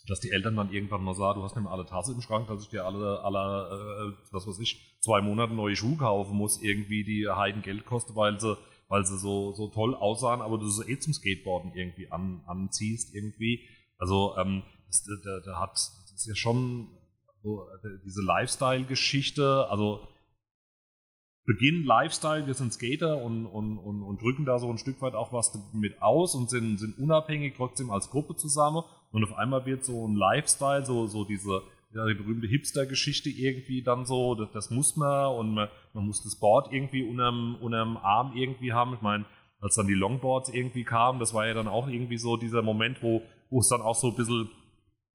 dass die Eltern dann irgendwann mal sagen, du hast nicht mehr alle Tasse im Schrank, dass ich dir alle, alle äh, was weiß ich, zwei Monate neue Schuhe kaufen muss, irgendwie die Heiden Geld kosten, weil sie, weil sie so, so toll aussahen, aber du sie eh zum Skateboarden irgendwie an, anziehst irgendwie. Also ähm, das, da, da hat, das ist ja schon so, diese Lifestyle-Geschichte, also Beginn Lifestyle, wir sind Skater und, und, und, und, drücken da so ein Stück weit auch was mit aus und sind, sind unabhängig trotzdem als Gruppe zusammen. Und auf einmal wird so ein Lifestyle, so, so diese ja, die berühmte Hipster-Geschichte irgendwie dann so, das, das muss man und man, man, muss das Board irgendwie unterm, unterm Arm irgendwie haben. Ich meine, als dann die Longboards irgendwie kamen, das war ja dann auch irgendwie so dieser Moment, wo, wo es dann auch so ein bisschen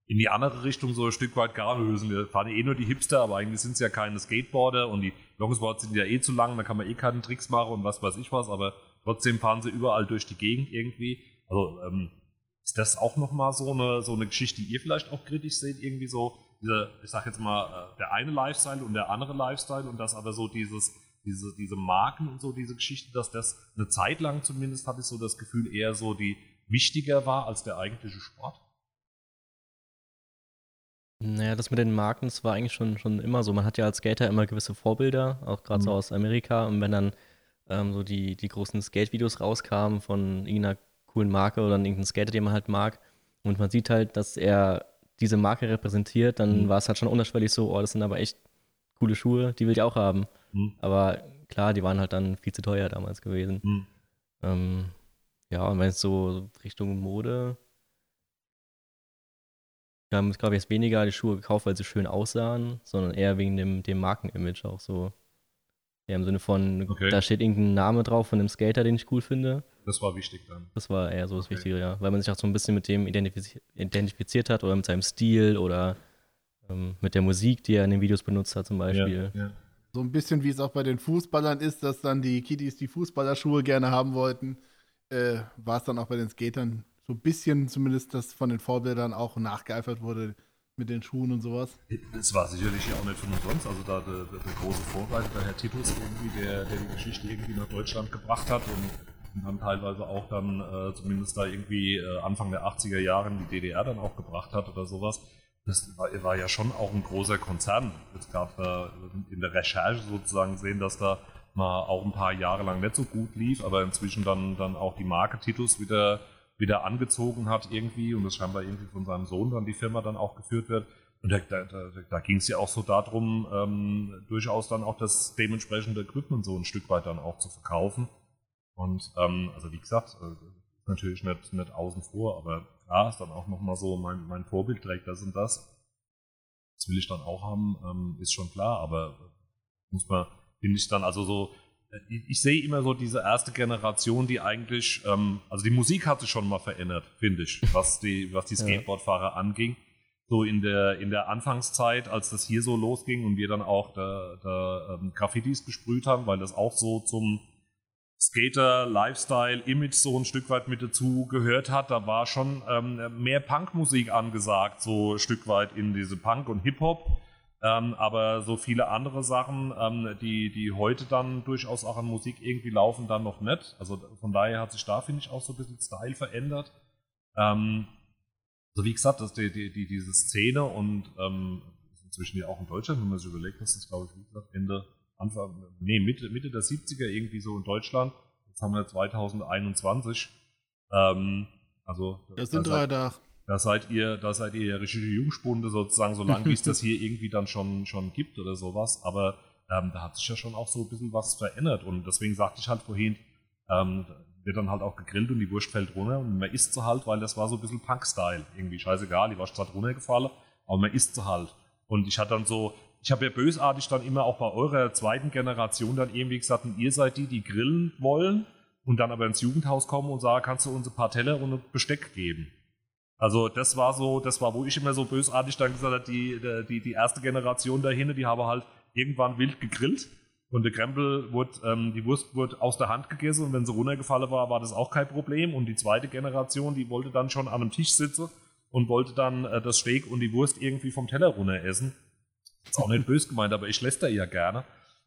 in die andere Richtung so ein Stück weit gar lösen. Wir fahren eh nur die Hipster, aber eigentlich sind es ja keine Skateboarder und die Longboards sind ja eh zu lang, da kann man eh keinen Tricks machen und was weiß ich was, aber trotzdem fahren sie überall durch die Gegend irgendwie. Also ähm, ist das auch nochmal so eine, so eine Geschichte, die ihr vielleicht auch kritisch seht, irgendwie so, diese, ich sag jetzt mal, äh, der eine Lifestyle und der andere Lifestyle und das aber so dieses, diese, diese Marken und so diese Geschichte, dass das eine Zeit lang zumindest hatte ich so das Gefühl eher so die wichtiger war als der eigentliche Sport? Naja, das mit den Marken, das war eigentlich schon, schon immer so. Man hat ja als Skater immer gewisse Vorbilder, auch gerade mhm. so aus Amerika. Und wenn dann ähm, so die, die großen Skate-Videos rauskamen von irgendeiner coolen Marke oder irgendeinem Skater, den man halt mag, und man sieht halt, dass er diese Marke repräsentiert, dann mhm. war es halt schon unterschwellig so, oh, das sind aber echt coole Schuhe, die will ich auch haben. Mhm. Aber klar, die waren halt dann viel zu teuer damals gewesen. Mhm. Ähm, ja, und wenn es so Richtung Mode wir haben, glaube ich, jetzt weniger die Schuhe gekauft, weil sie schön aussahen, sondern eher wegen dem, dem Markenimage auch so. Ja, im Sinne von, okay. da steht irgendein Name drauf von einem Skater, den ich cool finde. Das war wichtig dann. Das war eher so das okay. Wichtige, ja. Weil man sich auch so ein bisschen mit dem identifiz identifiziert hat oder mit seinem Stil oder ähm, mit der Musik, die er in den Videos benutzt hat, zum Beispiel. Ja, ja. So ein bisschen wie es auch bei den Fußballern ist, dass dann die Kiddies die Fußballerschuhe gerne haben wollten, äh, war es dann auch bei den Skatern so ein bisschen zumindest das von den Vorbildern auch nachgeeifert wurde mit den Schuhen und sowas. Es war sicherlich auch nicht von umsonst. Also da der, der, der große Vorreiter, der Herr Titus, irgendwie, der, der die Geschichte irgendwie nach Deutschland gebracht hat und, und dann teilweise auch dann äh, zumindest da irgendwie äh, Anfang der 80er Jahre in die DDR dann auch gebracht hat oder sowas. Das war, war ja schon auch ein großer Konzern. Jetzt gab da in der Recherche sozusagen sehen, dass da mal auch ein paar Jahre lang nicht so gut lief, aber inzwischen dann, dann auch die Marketitus wieder, wieder angezogen hat irgendwie und das scheinbar irgendwie von seinem Sohn dann die Firma dann auch geführt wird. Und da, da, da, ging es ja auch so darum, ähm, durchaus dann auch das dementsprechende Equipment so ein Stück weit dann auch zu verkaufen. Und ähm, also wie gesagt, äh, natürlich nicht, nicht außen vor, aber klar ist dann auch nochmal so, mein, mein Vorbild trägt das und das. Das will ich dann auch haben, ähm, ist schon klar, aber muss man, finde ich dann, also so, ich, sehe immer so diese erste Generation, die eigentlich, ähm, also die Musik hat sich schon mal verändert, finde ich, was die, was die Skateboardfahrer anging. So in der, in der Anfangszeit, als das hier so losging und wir dann auch da, da ähm, Graffitis besprüht haben, weil das auch so zum, Skater, Lifestyle, Image so ein Stück weit mit dazu gehört hat. Da war schon ähm, mehr Punkmusik angesagt, so ein Stück weit in diese Punk und Hip-Hop. Ähm, aber so viele andere Sachen, ähm, die, die heute dann durchaus auch an Musik irgendwie laufen, dann noch nicht. Also von daher hat sich da, finde ich, auch so ein bisschen Style verändert. Ähm, also wie gesagt, dass die, die, die, diese Szene und ähm, inzwischen ja auch in Deutschland, wenn man sich überlegt, das ist, glaube ich, wie gesagt, Ende Anfang, nee, Mitte, Mitte der 70er irgendwie so in Deutschland. Jetzt haben wir 2021. Ähm, also, das sind drei Tage. Da seid ihr, da seid ihr Jungspunde sozusagen, solange wie es das (laughs) hier irgendwie dann schon, schon gibt oder sowas. Aber ähm, da hat sich ja schon auch so ein bisschen was verändert. Und deswegen sagte ich halt vorhin, ähm, wird dann halt auch gegrillt und die Wurst fällt runter und man isst sie halt, weil das war so ein bisschen Punk-Style. Irgendwie scheißegal, die war zwar runtergefallen, aber man isst sie halt. Und ich hatte dann so, ich habe ja bösartig dann immer auch bei eurer zweiten Generation dann irgendwie gesagt, ihr seid die, die grillen wollen und dann aber ins Jugendhaus kommen und sagen, kannst du uns ein paar Teller und ein Besteck geben. Also das war so, das war, wo ich immer so bösartig dann gesagt habe, die, die, die erste Generation dahin, die habe halt irgendwann wild gegrillt und der Krempel wurde, ähm, die Wurst wurde aus der Hand gegessen und wenn sie runtergefallen war, war das auch kein Problem. Und die zweite Generation, die wollte dann schon an einem Tisch sitzen und wollte dann äh, das Steak und die Wurst irgendwie vom Teller runter essen. Ist auch nicht böse gemeint, aber ich lässt ja gerne.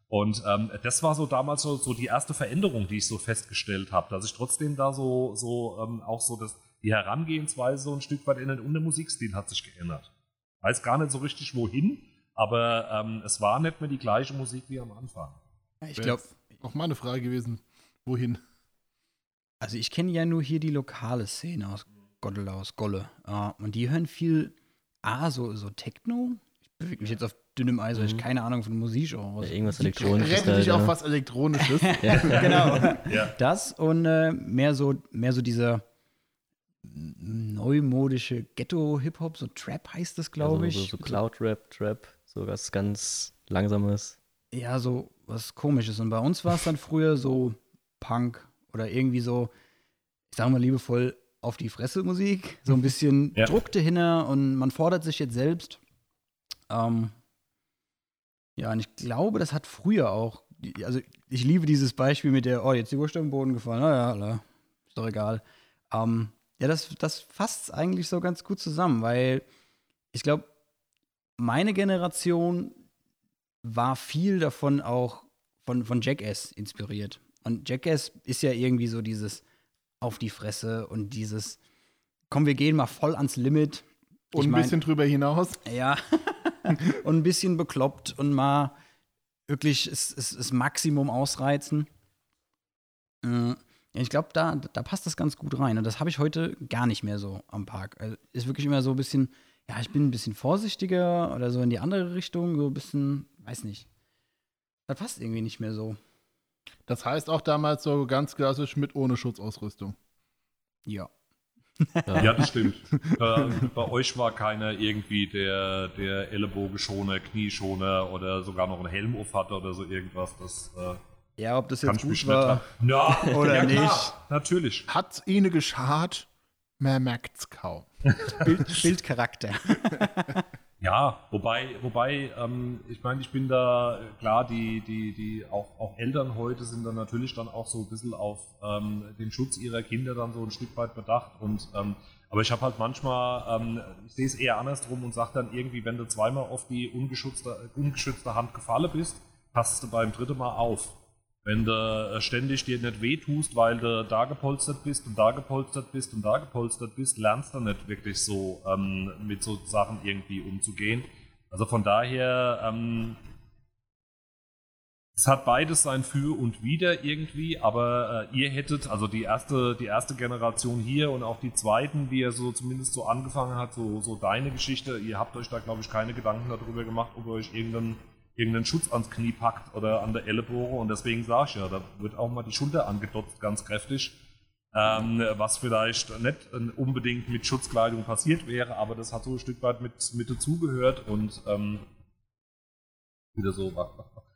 Und ähm, das war so damals so, so die erste Veränderung, die ich so festgestellt habe, dass ich trotzdem da so, so ähm, auch so das, die Herangehensweise so ein Stück weit ändert und der Musikstil hat sich geändert. Weiß gar nicht so richtig wohin, aber ähm, es war nicht mehr die gleiche Musik wie am Anfang. Ich glaube, auch mal eine Frage gewesen, wohin? Also ich kenne ja nur hier die lokale Szene aus Goddel, aus Golle. Uh, und die hören viel, ah, so, so Techno. Ich bewege mich jetzt auf dünnem Eis, mhm. ich keine Ahnung von Musik. Ja, irgendwas Elektronisches. Rette dich auf was Elektronisches. (laughs) (laughs) genau. Ja. Das und äh, mehr, so, mehr so dieser neumodische Ghetto-Hip-Hop, so Trap heißt das, glaube ich. So, so, so Cloud-Rap, Trap, so was ganz Langsames. Ja, so was Komisches. Und bei uns war es dann früher so Punk oder irgendwie so, ich sage mal liebevoll, auf die Fresse Musik. So ein bisschen (laughs) ja. Druck dahinter und man fordert sich jetzt selbst. Ähm, ja, und ich glaube, das hat früher auch, also ich liebe dieses Beispiel mit der, oh, jetzt die Wurst auf den Boden gefallen, naja, ist doch egal. Ähm, ja, das, das fasst eigentlich so ganz gut zusammen, weil ich glaube, meine Generation war viel davon auch von, von Jackass inspiriert. Und Jackass ist ja irgendwie so dieses auf die Fresse und dieses, komm, wir gehen mal voll ans Limit. Und ein bisschen drüber hinaus. Ja. (laughs) und ein bisschen bekloppt und mal wirklich das, Maximum ausreizen. Äh, ich glaube, da, da passt das ganz gut rein. Und das habe ich heute gar nicht mehr so am Park. Also ist wirklich immer so ein bisschen, ja, ich bin ein bisschen vorsichtiger oder so in die andere Richtung, so ein bisschen, weiß nicht. Das passt irgendwie nicht mehr so. Das heißt auch damals so ganz klassisch mit ohne Schutzausrüstung. Ja. Ja, (laughs) das stimmt. äh, bei euch war keiner irgendwie der, der Ellenbogenschoner, Knieschoner oder sogar noch einen Helm auf hatte oder so irgendwas. Das, äh, ja, ob das jetzt gut war Na, oder (laughs) ja, nicht. Klar, natürlich. Hat ihnen geschadet, mehr merkt's kaum. (laughs) Bild, Bildcharakter. (laughs) Ja, wobei, wobei, ähm, ich meine, ich bin da klar, die, die, die auch, auch Eltern heute sind dann natürlich dann auch so ein bisschen auf ähm, den Schutz ihrer Kinder dann so ein Stück weit bedacht. Und ähm, aber ich habe halt manchmal, ähm, ich sehe es eher andersrum und sage dann irgendwie, wenn du zweimal auf die ungeschützte, ungeschützte Hand gefallen bist, passt du beim dritten Mal auf. Wenn du äh, ständig dir nicht wehtust, weil du da gepolstert bist und da gepolstert bist und da gepolstert bist, lernst du nicht wirklich so ähm, mit so Sachen irgendwie umzugehen. Also von daher, ähm, es hat beides sein Für und Wider irgendwie, aber äh, ihr hättet, also die erste, die erste Generation hier und auch die zweiten, die ja so zumindest so angefangen hat, so, so deine Geschichte, ihr habt euch da, glaube ich, keine Gedanken darüber gemacht, ob ihr euch irgendeinen, irgendeinen Schutz ans Knie packt oder an der Ellenbohre und deswegen sage ich ja, da wird auch mal die Schulter angedotzt, ganz kräftig. Ähm, was vielleicht nicht unbedingt mit Schutzkleidung passiert wäre, aber das hat so ein Stück weit mit, mit dazugehört und ähm, wieder so,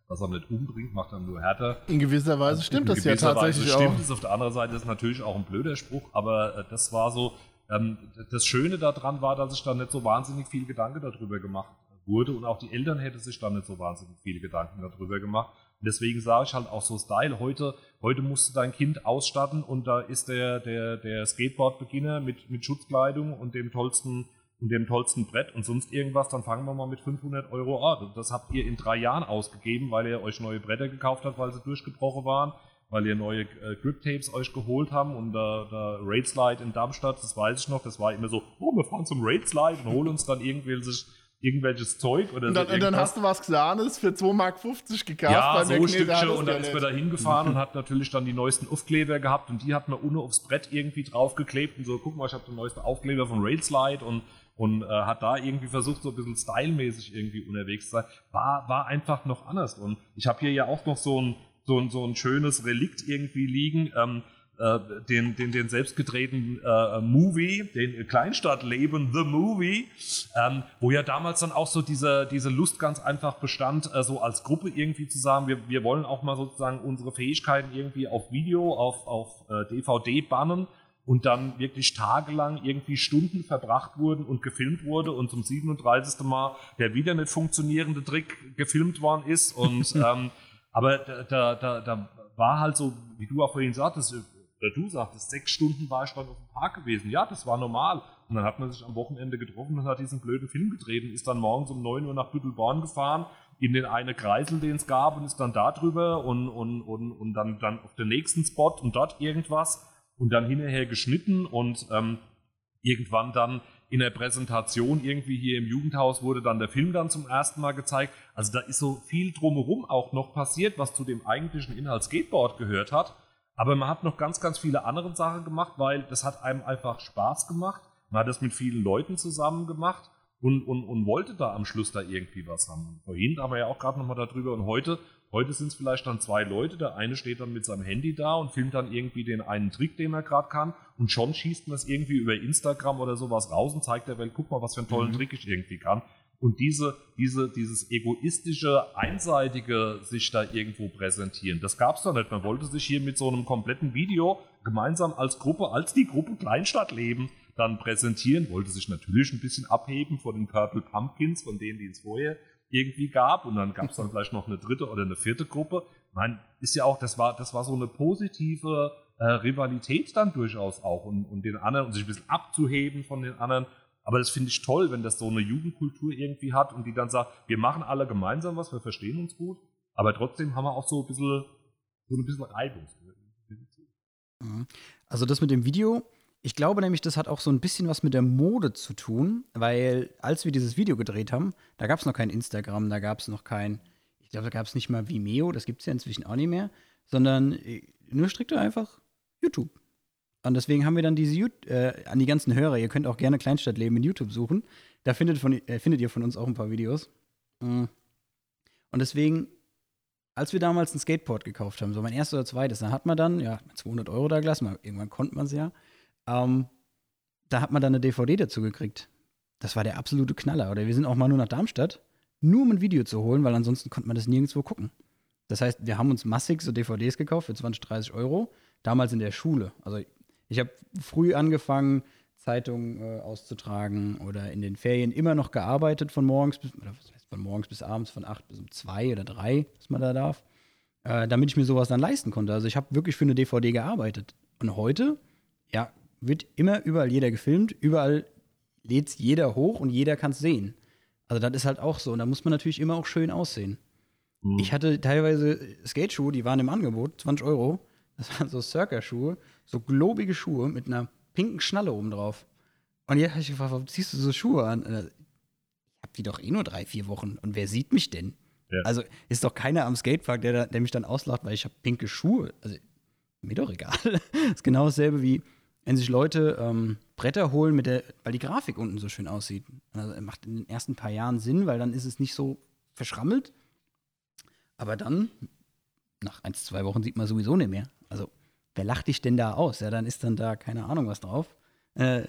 was er nicht umbringt, macht er nur härter. In gewisser Weise stimmt das ja tatsächlich Weise auch. Stimmt es. Auf der anderen Seite ist natürlich auch ein blöder Spruch, aber äh, das war so, ähm, das Schöne daran war, dass sich da nicht so wahnsinnig viel Gedanke darüber gemacht wurde und auch die Eltern hätten sich da nicht so wahnsinnig viele Gedanken darüber gemacht. Und deswegen sage ich halt auch so Style, heute, heute musst du dein Kind ausstatten und da ist der, der, der Skateboard-Beginner mit, mit Schutzkleidung und dem tollsten und dem tollsten Brett und sonst irgendwas, dann fangen wir mal mit 500 Euro an. Das habt ihr in drei Jahren ausgegeben, weil ihr euch neue Bretter gekauft habt, weil sie durchgebrochen waren, weil ihr neue äh, Grip-Tapes euch geholt haben und da, da Raid Slide in Darmstadt, das weiß ich noch, das war immer so, oh, wir fahren zum Raid Slide und holen uns dann irgendwelches irgendwelches Zeug oder und dann, so. Und dann hast du was Kleines für 2,50 Mark gekauft. Ja, so ein Stückchen und dann ist man da hingefahren und hat natürlich dann die neuesten Aufkleber gehabt und die hat man ohne aufs Brett irgendwie draufgeklebt und so, guck mal, ich habe den neuesten Aufkleber von Railslide und und äh, hat da irgendwie versucht, so ein bisschen stylmäßig irgendwie unterwegs zu sein. War, war einfach noch anders. Und ich habe hier ja auch noch so ein, so ein, so ein schönes Relikt irgendwie liegen. Ähm, äh, den, den, den selbstgedrehten äh, Movie, den Kleinstadtleben, The Movie, ähm, wo ja damals dann auch so diese, diese Lust ganz einfach bestand, äh, so als Gruppe irgendwie zu sagen, wir, wir wollen auch mal sozusagen unsere Fähigkeiten irgendwie auf Video, auf, auf äh, DVD bannen und dann wirklich tagelang irgendwie Stunden verbracht wurden und gefilmt wurde und zum 37. Mal der wieder nicht funktionierende Trick gefilmt worden ist. Und (laughs) ähm, aber da, da, da war halt so, wie du auch vorhin sagtest, oder du sagtest, sechs Stunden war ich dann auf dem Park gewesen. Ja, das war normal. Und dann hat man sich am Wochenende getroffen und hat diesen blöden Film gedreht ist dann morgens um 9 Uhr nach Büttelborn gefahren, in den einen Kreisel, den es gab, und ist dann da drüber und, und, und, und dann, dann auf den nächsten Spot und dort irgendwas und dann hinterher geschnitten und ähm, irgendwann dann in der Präsentation irgendwie hier im Jugendhaus wurde dann der Film dann zum ersten Mal gezeigt. Also da ist so viel drumherum auch noch passiert, was zu dem eigentlichen Inhalt Skateboard gehört hat. Aber man hat noch ganz, ganz viele andere Sachen gemacht, weil das hat einem einfach Spaß gemacht. Man hat das mit vielen Leuten zusammen gemacht und, und, und wollte da am Schluss da irgendwie was haben. Vorhin haben wir ja auch gerade nochmal darüber und heute Heute sind es vielleicht dann zwei Leute. Der eine steht dann mit seinem Handy da und filmt dann irgendwie den einen Trick, den er gerade kann. Und schon schießt man es irgendwie über Instagram oder sowas raus und zeigt der Welt, guck mal, was für einen tollen mhm. Trick ich irgendwie kann. Und diese, diese, dieses egoistische, einseitige sich da irgendwo präsentieren, das gab es doch nicht. Man wollte sich hier mit so einem kompletten Video gemeinsam als Gruppe, als die Gruppe Kleinstadt leben, dann präsentieren, wollte sich natürlich ein bisschen abheben von den Purple Pumpkins, von denen, die es vorher irgendwie gab und dann gab es dann vielleicht noch eine dritte oder eine vierte Gruppe. Meine, ist ja auch, das war, das war so eine positive äh, Rivalität dann durchaus auch und, und den anderen und sich ein bisschen abzuheben von den anderen. Aber das finde ich toll, wenn das so eine Jugendkultur irgendwie hat und die dann sagt, wir machen alle gemeinsam was, wir verstehen uns gut, aber trotzdem haben wir auch so ein bisschen, so ein bisschen Reibung. Mhm. Also das mit dem Video, ich glaube nämlich, das hat auch so ein bisschen was mit der Mode zu tun, weil als wir dieses Video gedreht haben, da gab es noch kein Instagram, da gab es noch kein, ich glaube, da gab es nicht mal Vimeo, das gibt es ja inzwischen auch nicht mehr, sondern äh, nur strikt einfach YouTube. Und deswegen haben wir dann diese, äh, an die ganzen Hörer, ihr könnt auch gerne Kleinstadtleben in YouTube suchen, da findet, von, äh, findet ihr von uns auch ein paar Videos. Mm. Und deswegen, als wir damals ein Skateboard gekauft haben, so mein erstes oder zweites, da hat man dann, ja, 200 Euro da gelassen, irgendwann konnte man es ja. Ähm, da hat man dann eine DVD dazu gekriegt. Das war der absolute Knaller. Oder wir sind auch mal nur nach Darmstadt, nur um ein Video zu holen, weil ansonsten konnte man das nirgendwo gucken. Das heißt, wir haben uns massig so DVDs gekauft für 20, 30 Euro, damals in der Schule. Also ich habe früh angefangen, Zeitungen äh, auszutragen oder in den Ferien immer noch gearbeitet von morgens bis, heißt, von morgens bis abends, von 8 bis um 2 oder 3, was man da darf, äh, damit ich mir sowas dann leisten konnte. Also ich habe wirklich für eine DVD gearbeitet. Und heute, ja, wird immer überall jeder gefilmt, überall lädt es jeder hoch und jeder kann es sehen. Also das ist halt auch so. Und da muss man natürlich immer auch schön aussehen. Mhm. Ich hatte teilweise Skateschuhe, die waren im Angebot, 20 Euro. Das waren so Circa-Schuhe, so globige Schuhe mit einer pinken Schnalle oben drauf. Und jetzt habe ich gefragt, warum ziehst du so Schuhe an? Ich habe die doch eh nur drei, vier Wochen. Und wer sieht mich denn? Ja. Also ist doch keiner am Skatepark, der, der mich dann auslacht, weil ich habe pinke Schuhe. Also mir doch egal. das (laughs) ist genau dasselbe wie, wenn sich Leute ähm, Bretter holen, mit der, weil die Grafik unten so schön aussieht. Also macht in den ersten paar Jahren Sinn, weil dann ist es nicht so verschrammelt. Aber dann, nach ein, zwei Wochen sieht man sowieso nicht mehr. Also, wer lacht dich denn da aus? Ja, dann ist dann da keine Ahnung was drauf. Äh,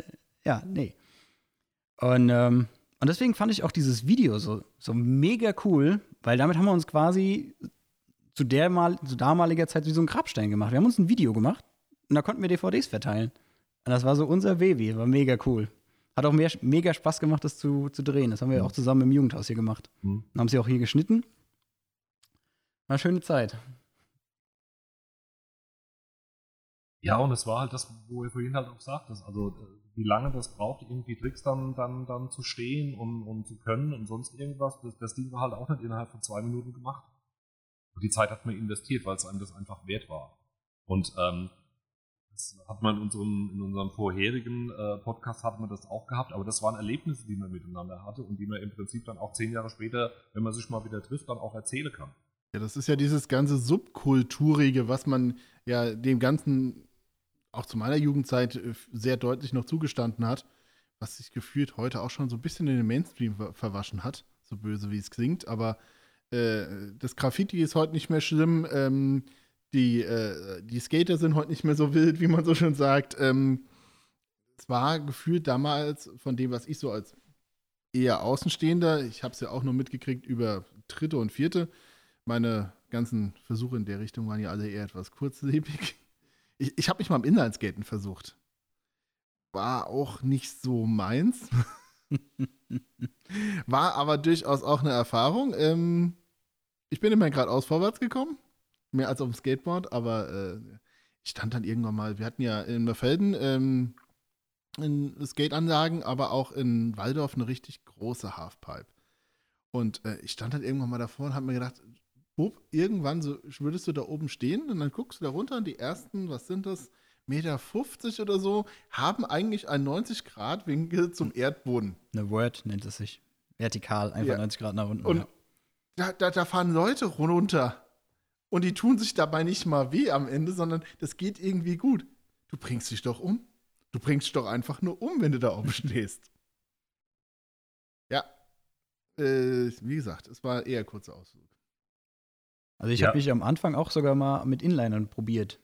ja, nee. Und, ähm, und deswegen fand ich auch dieses Video so, so mega cool, weil damit haben wir uns quasi zu, der mal, zu damaliger Zeit wie so ein Grabstein gemacht. Wir haben uns ein Video gemacht und da konnten wir DVDs verteilen. Und das war so unser Baby, war mega cool. Hat auch mehr, mega Spaß gemacht, das zu, zu drehen. Das haben wir mhm. auch zusammen im Jugendhaus hier gemacht. Mhm. Und haben sie auch hier geschnitten. War eine schöne Zeit. Ja, und es war halt das, wo ihr vorhin halt auch sagtest, also äh, wie lange das braucht, irgendwie Tricks dann, dann, dann zu stehen und, und zu können und sonst irgendwas, das, das Ding war halt auch nicht innerhalb von zwei Minuten gemacht. Und die Zeit hat man investiert, weil es einem das einfach wert war. Und ähm, das hat man in unserem, in unserem vorherigen äh, Podcast hat man das auch gehabt, aber das waren Erlebnisse, die man miteinander hatte und die man im Prinzip dann auch zehn Jahre später, wenn man sich mal wieder trifft, dann auch erzählen kann. Ja, das ist ja dieses ganze Subkulturige, was man ja dem Ganzen auch zu meiner Jugendzeit äh, sehr deutlich noch zugestanden hat, was sich gefühlt heute auch schon so ein bisschen in den Mainstream verwaschen hat, so böse wie es klingt, aber äh, das Graffiti ist heute nicht mehr schlimm. Ähm, die, äh, die Skater sind heute nicht mehr so wild, wie man so schön sagt. Ähm, war gefühlt damals von dem, was ich so als eher Außenstehender, ich habe es ja auch nur mitgekriegt über dritte und vierte. Meine ganzen Versuche in der Richtung waren ja alle eher etwas kurzlebig. Ich, ich habe mich mal im Inlineskaten versucht. War auch nicht so meins. (laughs) War aber durchaus auch eine Erfahrung. Ähm, ich bin immer gerade aus vorwärts gekommen, mehr als auf dem Skateboard, aber äh, ich stand dann irgendwann mal, wir hatten ja in Merfelden ähm, in Skateanlagen, aber auch in Waldorf eine richtig große Halfpipe. Und äh, ich stand dann irgendwann mal davor und habe mir gedacht, Bub, irgendwann so würdest du da oben stehen und dann guckst du da runter und die ersten, was sind das, Meter 50 oder so, haben eigentlich einen 90-Grad-Winkel zum Erdboden. Eine Word nennt es sich. Vertikal, einfach ja. 90 Grad nach unten. Und ja. da, da, da fahren Leute runter. Und die tun sich dabei nicht mal weh am Ende, sondern das geht irgendwie gut. Du bringst dich doch um. Du bringst dich doch einfach nur um, wenn du da oben (laughs) stehst. Ja. Äh, wie gesagt, es war eher kurzer Ausflug. Also ich ja. habe mich am Anfang auch sogar mal mit Inlinern probiert.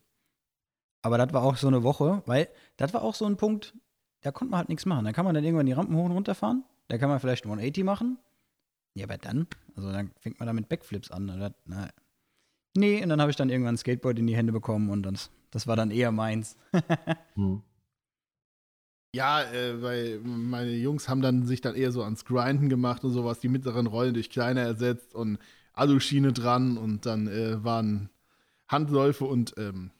Aber das war auch so eine Woche, weil das war auch so ein Punkt, da konnte man halt nichts machen. Da kann man dann irgendwann die Rampen hoch und runter fahren. Da kann man vielleicht 180 machen. Ja, aber dann? Also dann fängt man da mit Backflips an. Oder? Na, nee, und dann habe ich dann irgendwann ein Skateboard in die Hände bekommen und das, das war dann eher meins. (laughs) hm. Ja, äh, weil meine Jungs haben dann sich dann eher so ans Grinden gemacht und sowas, die mittleren Rollen durch kleine ersetzt und Aluschiene dran und dann äh, waren Handläufe und ähm,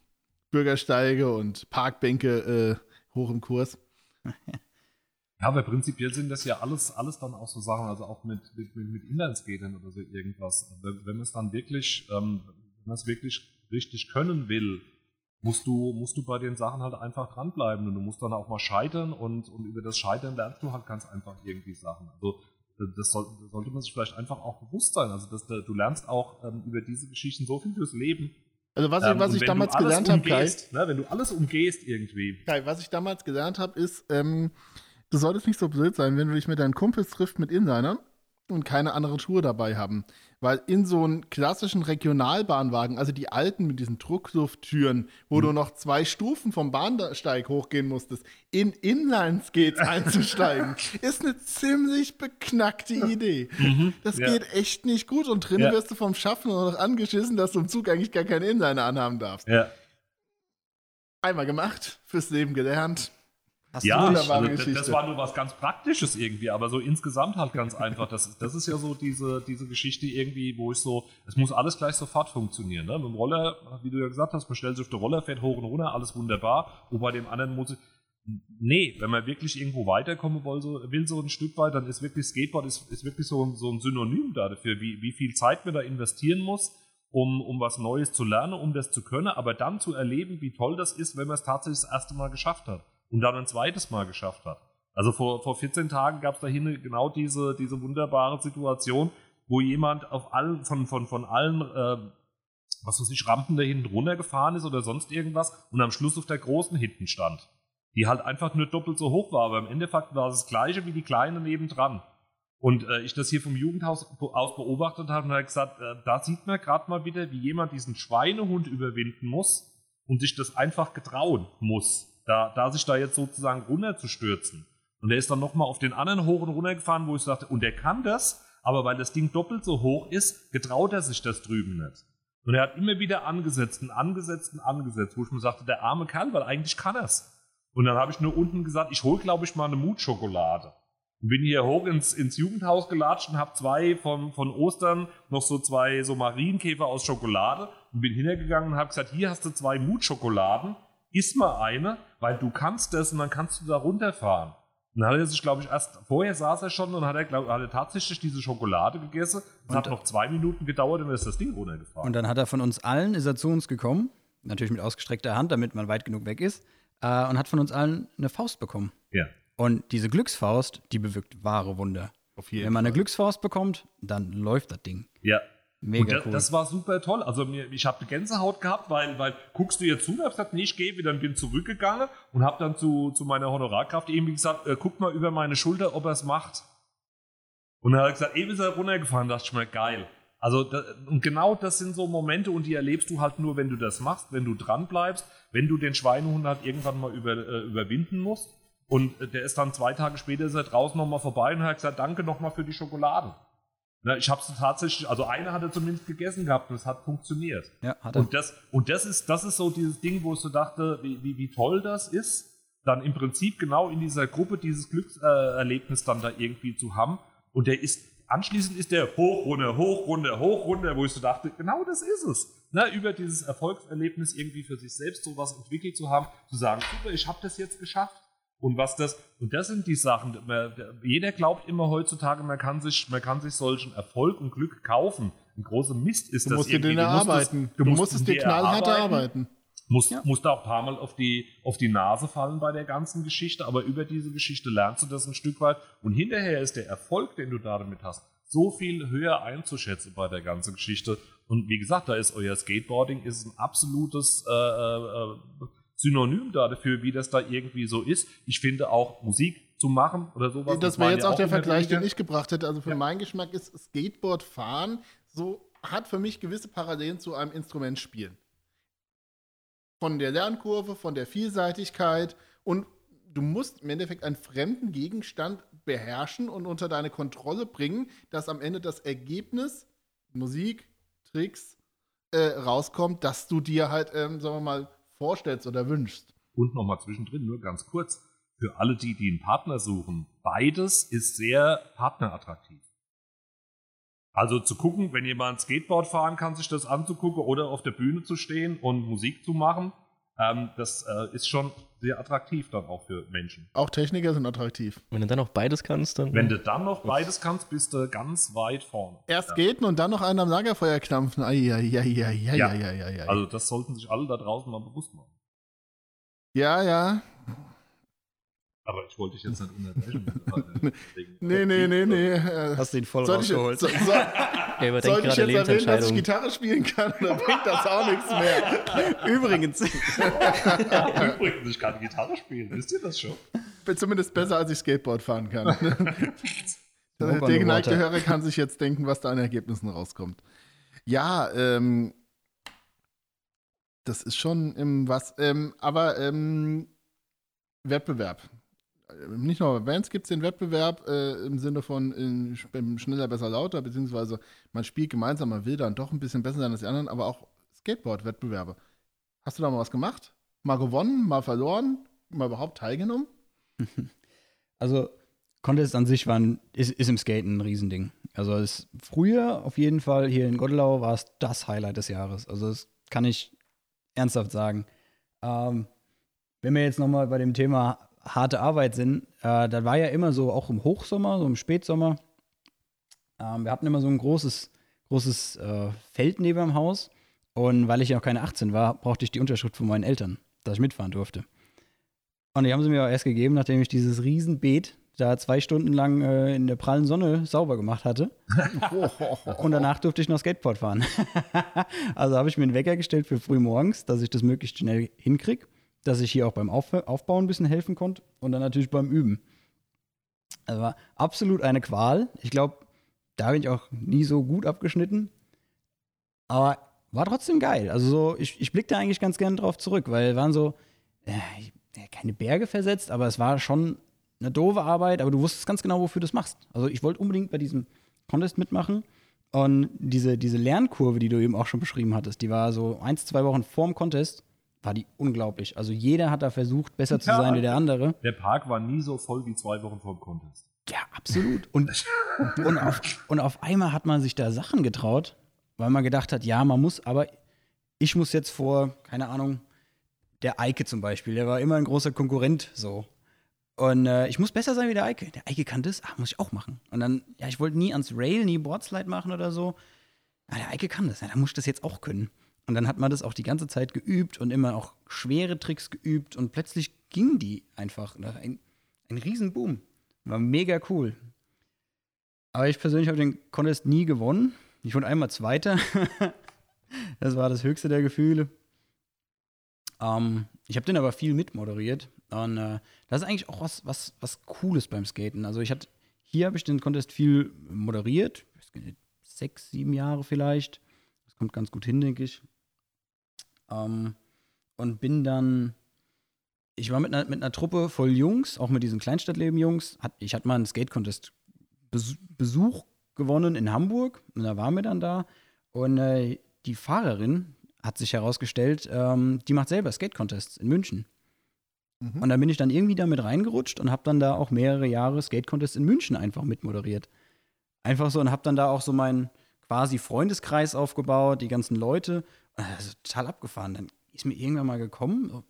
Bürgersteige und Parkbänke äh, hoch im Kurs. Ja, aber prinzipiell sind das ja alles, alles dann auch so Sachen, also auch mit, mit, mit Inlandskatern oder so irgendwas. Wenn, wenn man es dann wirklich, ähm, wenn man es wirklich richtig können will, musst du, musst du bei den Sachen halt einfach dranbleiben und du musst dann auch mal scheitern und, und über das Scheitern lernst du halt ganz einfach irgendwie Sachen. Also das, soll, das sollte man sich vielleicht einfach auch bewusst sein. Also dass, du lernst auch ähm, über diese Geschichten so viel fürs Leben also was ich, ähm, was ich damals gelernt habe, Kai, ne, wenn du alles umgehst irgendwie. Kai, was ich damals gelernt habe, ist, ähm, du solltest nicht so blöd sein, wenn du dich mit deinen Kumpels triffst mit Inlinern und keine anderen Schuhe dabei haben. Weil in so einem klassischen Regionalbahnwagen, also die alten mit diesen Drucklufttüren, wo mhm. du noch zwei Stufen vom Bahnsteig hochgehen musstest, in Inlineskates (laughs) einzusteigen, ist eine ziemlich beknackte Idee. Mhm. Das ja. geht echt nicht gut und drinnen ja. wirst du vom Schaffen noch angeschissen, dass du im Zug eigentlich gar keine Inliner anhaben darfst. Ja. Einmal gemacht, fürs Leben gelernt. Hast ja, also, das war nur was ganz Praktisches irgendwie, aber so insgesamt halt ganz einfach. Das, das ist ja so diese, diese Geschichte irgendwie, wo ich so, es muss alles gleich sofort funktionieren. Ne? Mit dem Roller, wie du ja gesagt hast, man stellt sich auf den Roller, fährt hoch und runter, alles wunderbar. Und bei dem anderen muss ich, nee, wenn man wirklich irgendwo weiterkommen will, so, will, so ein Stück weit, dann ist wirklich Skateboard ist, ist wirklich so, so ein Synonym dafür, wie, wie viel Zeit man da investieren muss, um, um was Neues zu lernen, um das zu können, aber dann zu erleben, wie toll das ist, wenn man es tatsächlich das erste Mal geschafft hat und dann ein zweites Mal geschafft hat. Also vor, vor 14 Tagen gab es dahin genau diese, diese wunderbare Situation, wo jemand auf allen, von, von, von allen, äh, was weiß ich, Rampen da hinten runtergefahren ist oder sonst irgendwas und am Schluss auf der großen hinten stand. Die halt einfach nur doppelt so hoch war, aber im Endeffekt war es das gleiche wie die kleine nebendran. Und äh, ich das hier vom Jugendhaus aus beobachtet habe und habe gesagt, äh, da sieht man gerade mal wieder, wie jemand diesen Schweinehund überwinden muss und sich das einfach getrauen muss, da, da sich da jetzt sozusagen runterzustürzen. Und er ist dann nochmal auf den anderen hoch und runter gefahren, wo ich sagte, und er kann das, aber weil das Ding doppelt so hoch ist, getraut er sich das drüben nicht. Und er hat immer wieder angesetzt und angesetzt und angesetzt, wo ich mir sagte, der arme Kerl, weil eigentlich kann er's. Und dann habe ich nur unten gesagt, ich hole, glaube ich, mal eine Mutschokolade. Und bin hier hoch ins, ins Jugendhaus gelatscht und habe zwei von, von Ostern noch so zwei so Marienkäfer aus Schokolade und bin hintergegangen und habe gesagt, hier hast du zwei Mutschokoladen, iss mal eine, weil du kannst das und dann kannst du da runterfahren. Und dann hat er sich, glaube ich, erst vorher saß er schon und hat er, glaub, hat er tatsächlich diese Schokolade gegessen. Es hat noch zwei Minuten gedauert und dann ist das Ding runtergefahren. Und dann hat er von uns allen, ist er zu uns gekommen, natürlich mit ausgestreckter Hand, damit man weit genug weg ist, äh, und hat von uns allen eine Faust bekommen. ja. Und diese Glücksfaust, die bewirkt wahre Wunder. Wenn man eine. Glücksfaust bekommt, dann läuft das Ding. Ja. Mega das, cool. das war super toll. Also mir, ich habe Gänsehaut gehabt, weil, weil guckst du jetzt zu, und hab gesagt, nee, ich gehe wieder, bin zurückgegangen und habe dann zu, zu meiner Honorarkraft eben gesagt, äh, guck mal über meine Schulter, ob er es macht. Und dann hat er gesagt, eben ist er runtergefahren, dachte ich mir, geil. Also da, und genau das sind so Momente und die erlebst du halt nur, wenn du das machst, wenn du dran bleibst, wenn du den Schweinehund halt irgendwann mal über, äh, überwinden musst. Und äh, der ist dann zwei Tage später ist er draußen nochmal vorbei und hat gesagt, danke nochmal für die Schokolade. Na, ich habe sie tatsächlich, also eine hat er zumindest gegessen gehabt und es hat funktioniert. Ja, hat er. Und das, und das ist, das ist so dieses Ding, wo ich so dachte, wie, wie, wie toll das ist, dann im Prinzip genau in dieser Gruppe dieses Glückserlebnis Erlebnis dann da irgendwie zu haben. Und der ist, anschließend ist der hoch, runter, hoch, runter, hoch, runter, wo ich so dachte, genau das ist es. Na, über dieses Erfolgserlebnis irgendwie für sich selbst sowas entwickelt zu haben, zu sagen, super, ich habe das jetzt geschafft. Und was das, und das sind die Sachen, jeder glaubt immer heutzutage, man kann sich, man kann sich solchen Erfolg und Glück kaufen. Ein großer Mist ist Du das musst irgendwie. Du musst es- erarbeiten. Du musst es dir knallhart erarbeiten. Musst, Ja. musst da auch ein paar Mal auf die, auf die Nase fallen bei der ganzen Geschichte, aber über diese Geschichte lernst du das ein Stück weit. Und hinterher ist der Erfolg, den du da damit hast, so viel höher einzuschätzen bei der ganzen Geschichte. Und wie gesagt, da ist euer Skateboarding ist ein absolutes äh, äh, Synonym da dafür, wie das da irgendwie so ist. Ich finde auch Musik zu machen oder sowas. Das waren wäre jetzt ja auch der Vergleich, den ich gebracht hätte. Also für meinen Geschmack ist Skateboardfahren so, hat für mich gewisse Parallelen zu einem Instrumentspielen. Von der Lernkurve, von der Vielseitigkeit und du musst im Endeffekt einen fremden Gegenstand beherrschen und unter deine Kontrolle bringen, dass am Ende das Ergebnis, Musik, Tricks, äh, rauskommt, dass du dir halt, ähm, sagen wir mal, vorstellst oder wünschst. Und nochmal zwischendrin, nur ganz kurz, für alle die, die einen Partner suchen, beides ist sehr partnerattraktiv. Also zu gucken, wenn jemand Skateboard fahren kann, sich das anzugucken oder auf der Bühne zu stehen und Musik zu machen, ähm, das äh, ist schon sehr attraktiv dann auch für Menschen. Auch Techniker sind attraktiv. Wenn du dann auch beides kannst, dann. Wenn du dann noch beides kannst, bist du ganz weit vorne. Erst Ja. skaten und dann noch einen am Lagerfeuer knampfen. Eieieiei. Ja. Also, Also das sollten sich alle da draußen mal bewusst machen. ja, ja. Aber ich wollte dich jetzt nicht unterbrechen. Deswegen- (laughs) Nee, nee, nee, nee. Äh, Hast den voll soll ich, rausgeholt. so, so, (laughs) er überdenkt soll ich gerade jetzt erwähnen, dass ich. Gitarre spielen kann? Dann bringt das auch nichts mehr. (laughs) Übrigens, Übrigens, ich kann Gitarre spielen. Wisst ihr das schon? Bin zumindest besser, als ich Skateboard fahren kann. Der geneigte. Hörer kann sich jetzt denken, was da an Ergebnissen rauskommt. Ja, ähm, das ist schon im was, ähm, aber ähm, Wettbewerb. Ähm, Nicht nur bei Bands gibt es den Wettbewerb äh, im Sinne von in, sch- schneller, besser, lauter, beziehungsweise man spielt gemeinsam, man will dann doch ein bisschen besser sein als die anderen, aber auch Skateboard-Wettbewerbe. Hast du da mal was gemacht? Mal gewonnen, mal verloren, mal überhaupt teilgenommen? (laughs) also Contest an sich war ein, ist, ist im Skaten ein Riesending. Also es, früher auf jeden Fall hier in Gottelau war es das Highlight des Jahres. Also das kann ich ernsthaft sagen. Ähm, wenn wir jetzt nochmal bei dem Thema harte Arbeit sind, äh, da war ja immer so, auch im Hochsommer, so im Spätsommer, ähm, wir hatten immer so ein großes, großes äh, Feld neben dem Haus. Und weil ich ja noch keine 18 war, brauchte ich die Unterschrift von meinen Eltern, dass ich mitfahren durfte. Und die haben sie mir auch erst gegeben, nachdem ich dieses Riesenbeet da zwei Stunden lang äh, in der prallen Sonne sauber gemacht hatte. (laughs) Und danach durfte ich noch Skateboard fahren. (laughs) also habe ich mir einen Wecker gestellt für früh morgens, dass ich das möglichst schnell hinkriege, dass ich hier auch beim Auf Aufbauen ein bisschen helfen konnte und dann natürlich beim Üben. Also war absolut eine Qual. Ich glaube, da bin ich auch nie so gut abgeschnitten. Aber war trotzdem geil. Also so, ich, ich blicke da eigentlich ganz gerne drauf zurück, weil waren so, äh, keine Berge versetzt, aber es war schon eine doofe Arbeit, aber du wusstest ganz genau, wofür du das machst. Also ich wollte unbedingt bei diesem Contest mitmachen. Und diese, diese Lernkurve, die du eben auch schon beschrieben hattest, die war so eins, zwei Wochen vorm Contest, war die unglaublich. Also jeder hat da versucht, besser zu sein wie der andere. Der Park war nie so voll wie zwei Wochen vor dem Contest. Ja, absolut. Und, und, auf, und auf einmal hat man sich da Sachen getraut, weil man gedacht hat, ja, man muss, aber ich muss jetzt vor, keine Ahnung, der Eike zum Beispiel, der war immer ein großer Konkurrent so. Und äh, ich muss besser sein wie der Eike. Der Eike kann das, ach, muss ich auch machen. Und dann, ja, ich wollte nie ans Rail, nie Boardslide machen oder so. Ja, der Eike kann das, ja, dann muss ich das jetzt auch können. Und dann hat man das auch die ganze Zeit geübt und immer auch schwere Tricks geübt und plötzlich ging die einfach. Ein, ein Riesenboom. War mega cool. Aber ich persönlich habe den Contest nie gewonnen. Ich wurde einmal Zweiter. (laughs) das war das höchste der Gefühle. Ähm, ich habe den aber viel mitmoderiert. Und äh, das ist eigentlich auch was, was, was Cooles beim Skaten. Also ich hatte, hier habe ich den Contest viel moderiert. Sechs, sieben Jahre vielleicht. Das kommt ganz gut hin, denke ich. Ähm, und bin dann, ich war mit einer, mit einer Truppe voll Jungs, auch mit diesen Kleinstadtleben-Jungs. Ich hatte mal einen Skate-Contest Besuch gewonnen in Hamburg. Und da waren wir dann da. Und äh, die Fahrerin, hat sich herausgestellt, ähm, die macht selber Skate-Contests in München. Mhm. Und dann bin ich dann irgendwie damit reingerutscht und habe dann da auch mehrere Jahre Skate-Contests in München einfach mitmoderiert. Einfach so und habe dann da auch so meinen quasi Freundeskreis aufgebaut, die ganzen Leute. Also total abgefahren. Dann ist mir irgendwann mal gekommen,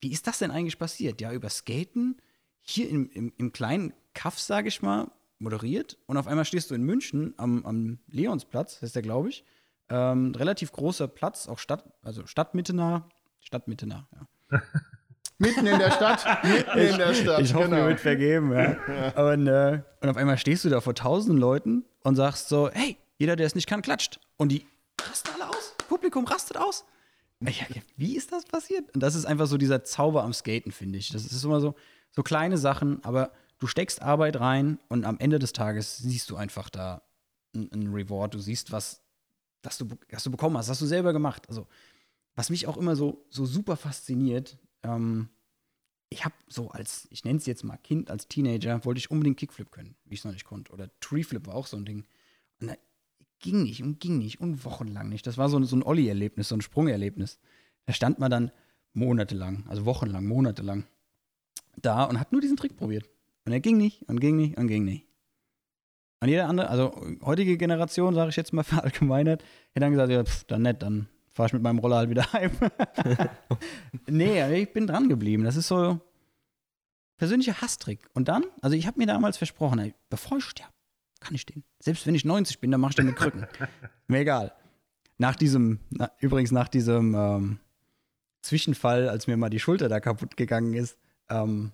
wie ist das denn eigentlich passiert? Ja, über Skaten, hier im, im, im kleinen Kaff, sage ich mal, moderiert. Und auf einmal stehst du in München am, am Leonsplatz, heißt der, glaube ich, ähm, relativ großer Platz, auch Stadt, also Stadtmitte nah. Stadtmitte nah, ja. (laughs) Mitten in der Stadt. Mitten in der Stadt. Ich hoffe, genau. mir wird vergeben, ja. ja. Und, äh, und auf einmal stehst du da vor tausenden Leuten und sagst so, hey, jeder, der es nicht kann, klatscht. Und die rasten alle aus. Publikum rastet aus. Wie ist das passiert? Und das ist einfach so dieser Zauber am Skaten, finde ich. Das ist immer so, so kleine Sachen, aber du steckst Arbeit rein und am Ende des Tages siehst du einfach da ein Reward. Du siehst, was das du, das du bekommen hast, hast du selber gemacht. Also, was mich auch immer so, so super fasziniert, ähm, ich habe so als, ich nenne es jetzt mal Kind, als Teenager, wollte ich unbedingt Kickflip können, wie ich es noch nicht konnte. Oder Treeflip war auch so ein Ding. Und da ging nicht und ging nicht und wochenlang nicht. Das war so, so ein Olli-Erlebnis, so ein Sprungerlebnis. Da stand man dann monatelang, also wochenlang, monatelang da und hat nur diesen Trick probiert. Und er ging nicht und ging nicht und ging nicht. Und jeder andere, also heutige Generation, sage ich jetzt mal (laughs) verallgemeinert, hätte dann gesagt, ja, pff, dann nett, dann fahre ich mit meinem Roller halt wieder heim. (laughs) nee, ich bin dran geblieben. Das ist so persönlicher Hasstrick. Und dann, also ich habe mir damals versprochen, bevor ich sterbe, kann ich den. Selbst wenn ich 90 bin, dann mache ich den mit Krücken. (laughs) Mir egal. Nach diesem, na, übrigens nach diesem ähm, Zwischenfall, als mir mal die Schulter da kaputt gegangen ist, ähm,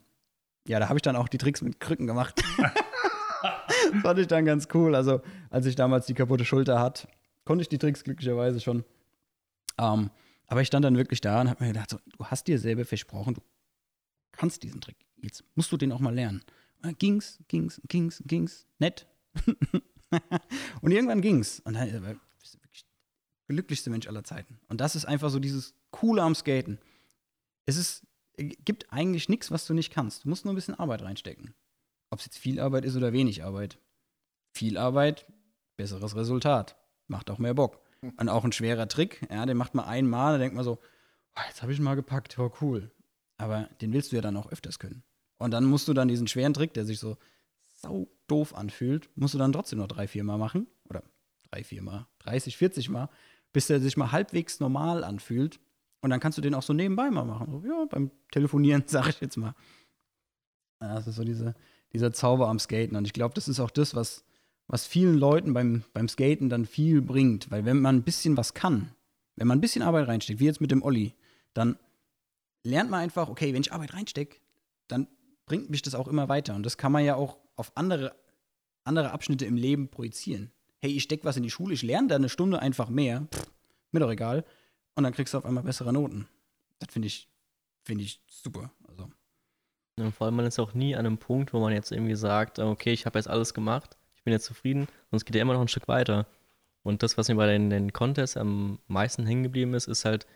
ja, da habe ich dann auch die Tricks mit Krücken gemacht. (laughs) (laughs) Fand ich dann ganz cool. Also, als ich damals die kaputte Schulter hatte, konnte ich die Tricks glücklicherweise schon. Ähm, aber ich stand dann wirklich da und habe mir gedacht, so, du hast dir selber versprochen, du kannst diesen Trick. Jetzt musst du den auch mal lernen. Und ging's, ging's, ging's, ging's, nett. (laughs) und irgendwann ging's. Und dann äh, bist du wirklich der glücklichste Mensch aller Zeiten. Und das ist einfach so dieses Coole am Skaten. Es ist, gibt eigentlich nichts, was du nicht kannst. Du musst nur ein bisschen Arbeit reinstecken. Ob es jetzt viel Arbeit ist oder wenig Arbeit. Viel Arbeit, besseres Resultat. Macht auch mehr Bock. Und auch ein schwerer Trick, ja, den macht man einmal, da denkt man so, oh, jetzt habe ich mal gepackt, oh cool. Aber den willst du ja dann auch öfters können. Und dann musst du dann diesen schweren Trick, der sich so sau doof anfühlt, musst du dann trotzdem noch drei, vier Mal machen. Oder drei, vier Mal, 30, 40 Mal, bis der sich mal halbwegs normal anfühlt. Und dann kannst du den auch so nebenbei mal machen. So, ja, beim Telefonieren, (laughs) sag ich jetzt mal. Das ist so diese, dieser Zauber am Skaten. Und ich glaube, das ist auch das, was, was vielen Leuten beim, beim Skaten dann viel bringt. Weil wenn man ein bisschen was kann, wenn man ein bisschen Arbeit reinsteckt, wie jetzt mit dem Olli, dann lernt man einfach, okay, wenn ich Arbeit reinstecke, dann bringt mich das auch immer weiter. Und das kann man ja auch auf andere, andere Abschnitte im Leben projizieren. Hey, ich stecke was in die Schule, ich lerne da eine Stunde einfach mehr. Pff, mir doch egal. Und dann kriegst du auf einmal bessere Noten. Das finde ich, finde ich super. Also. Ja, vor allem, man ist auch nie an einem Punkt, wo man jetzt irgendwie sagt, okay, ich habe jetzt alles gemacht, ich bin jetzt zufrieden, es geht ja immer noch ein Stück weiter. Und das, was mir bei den, den Contests am meisten hängen geblieben ist, ist halt,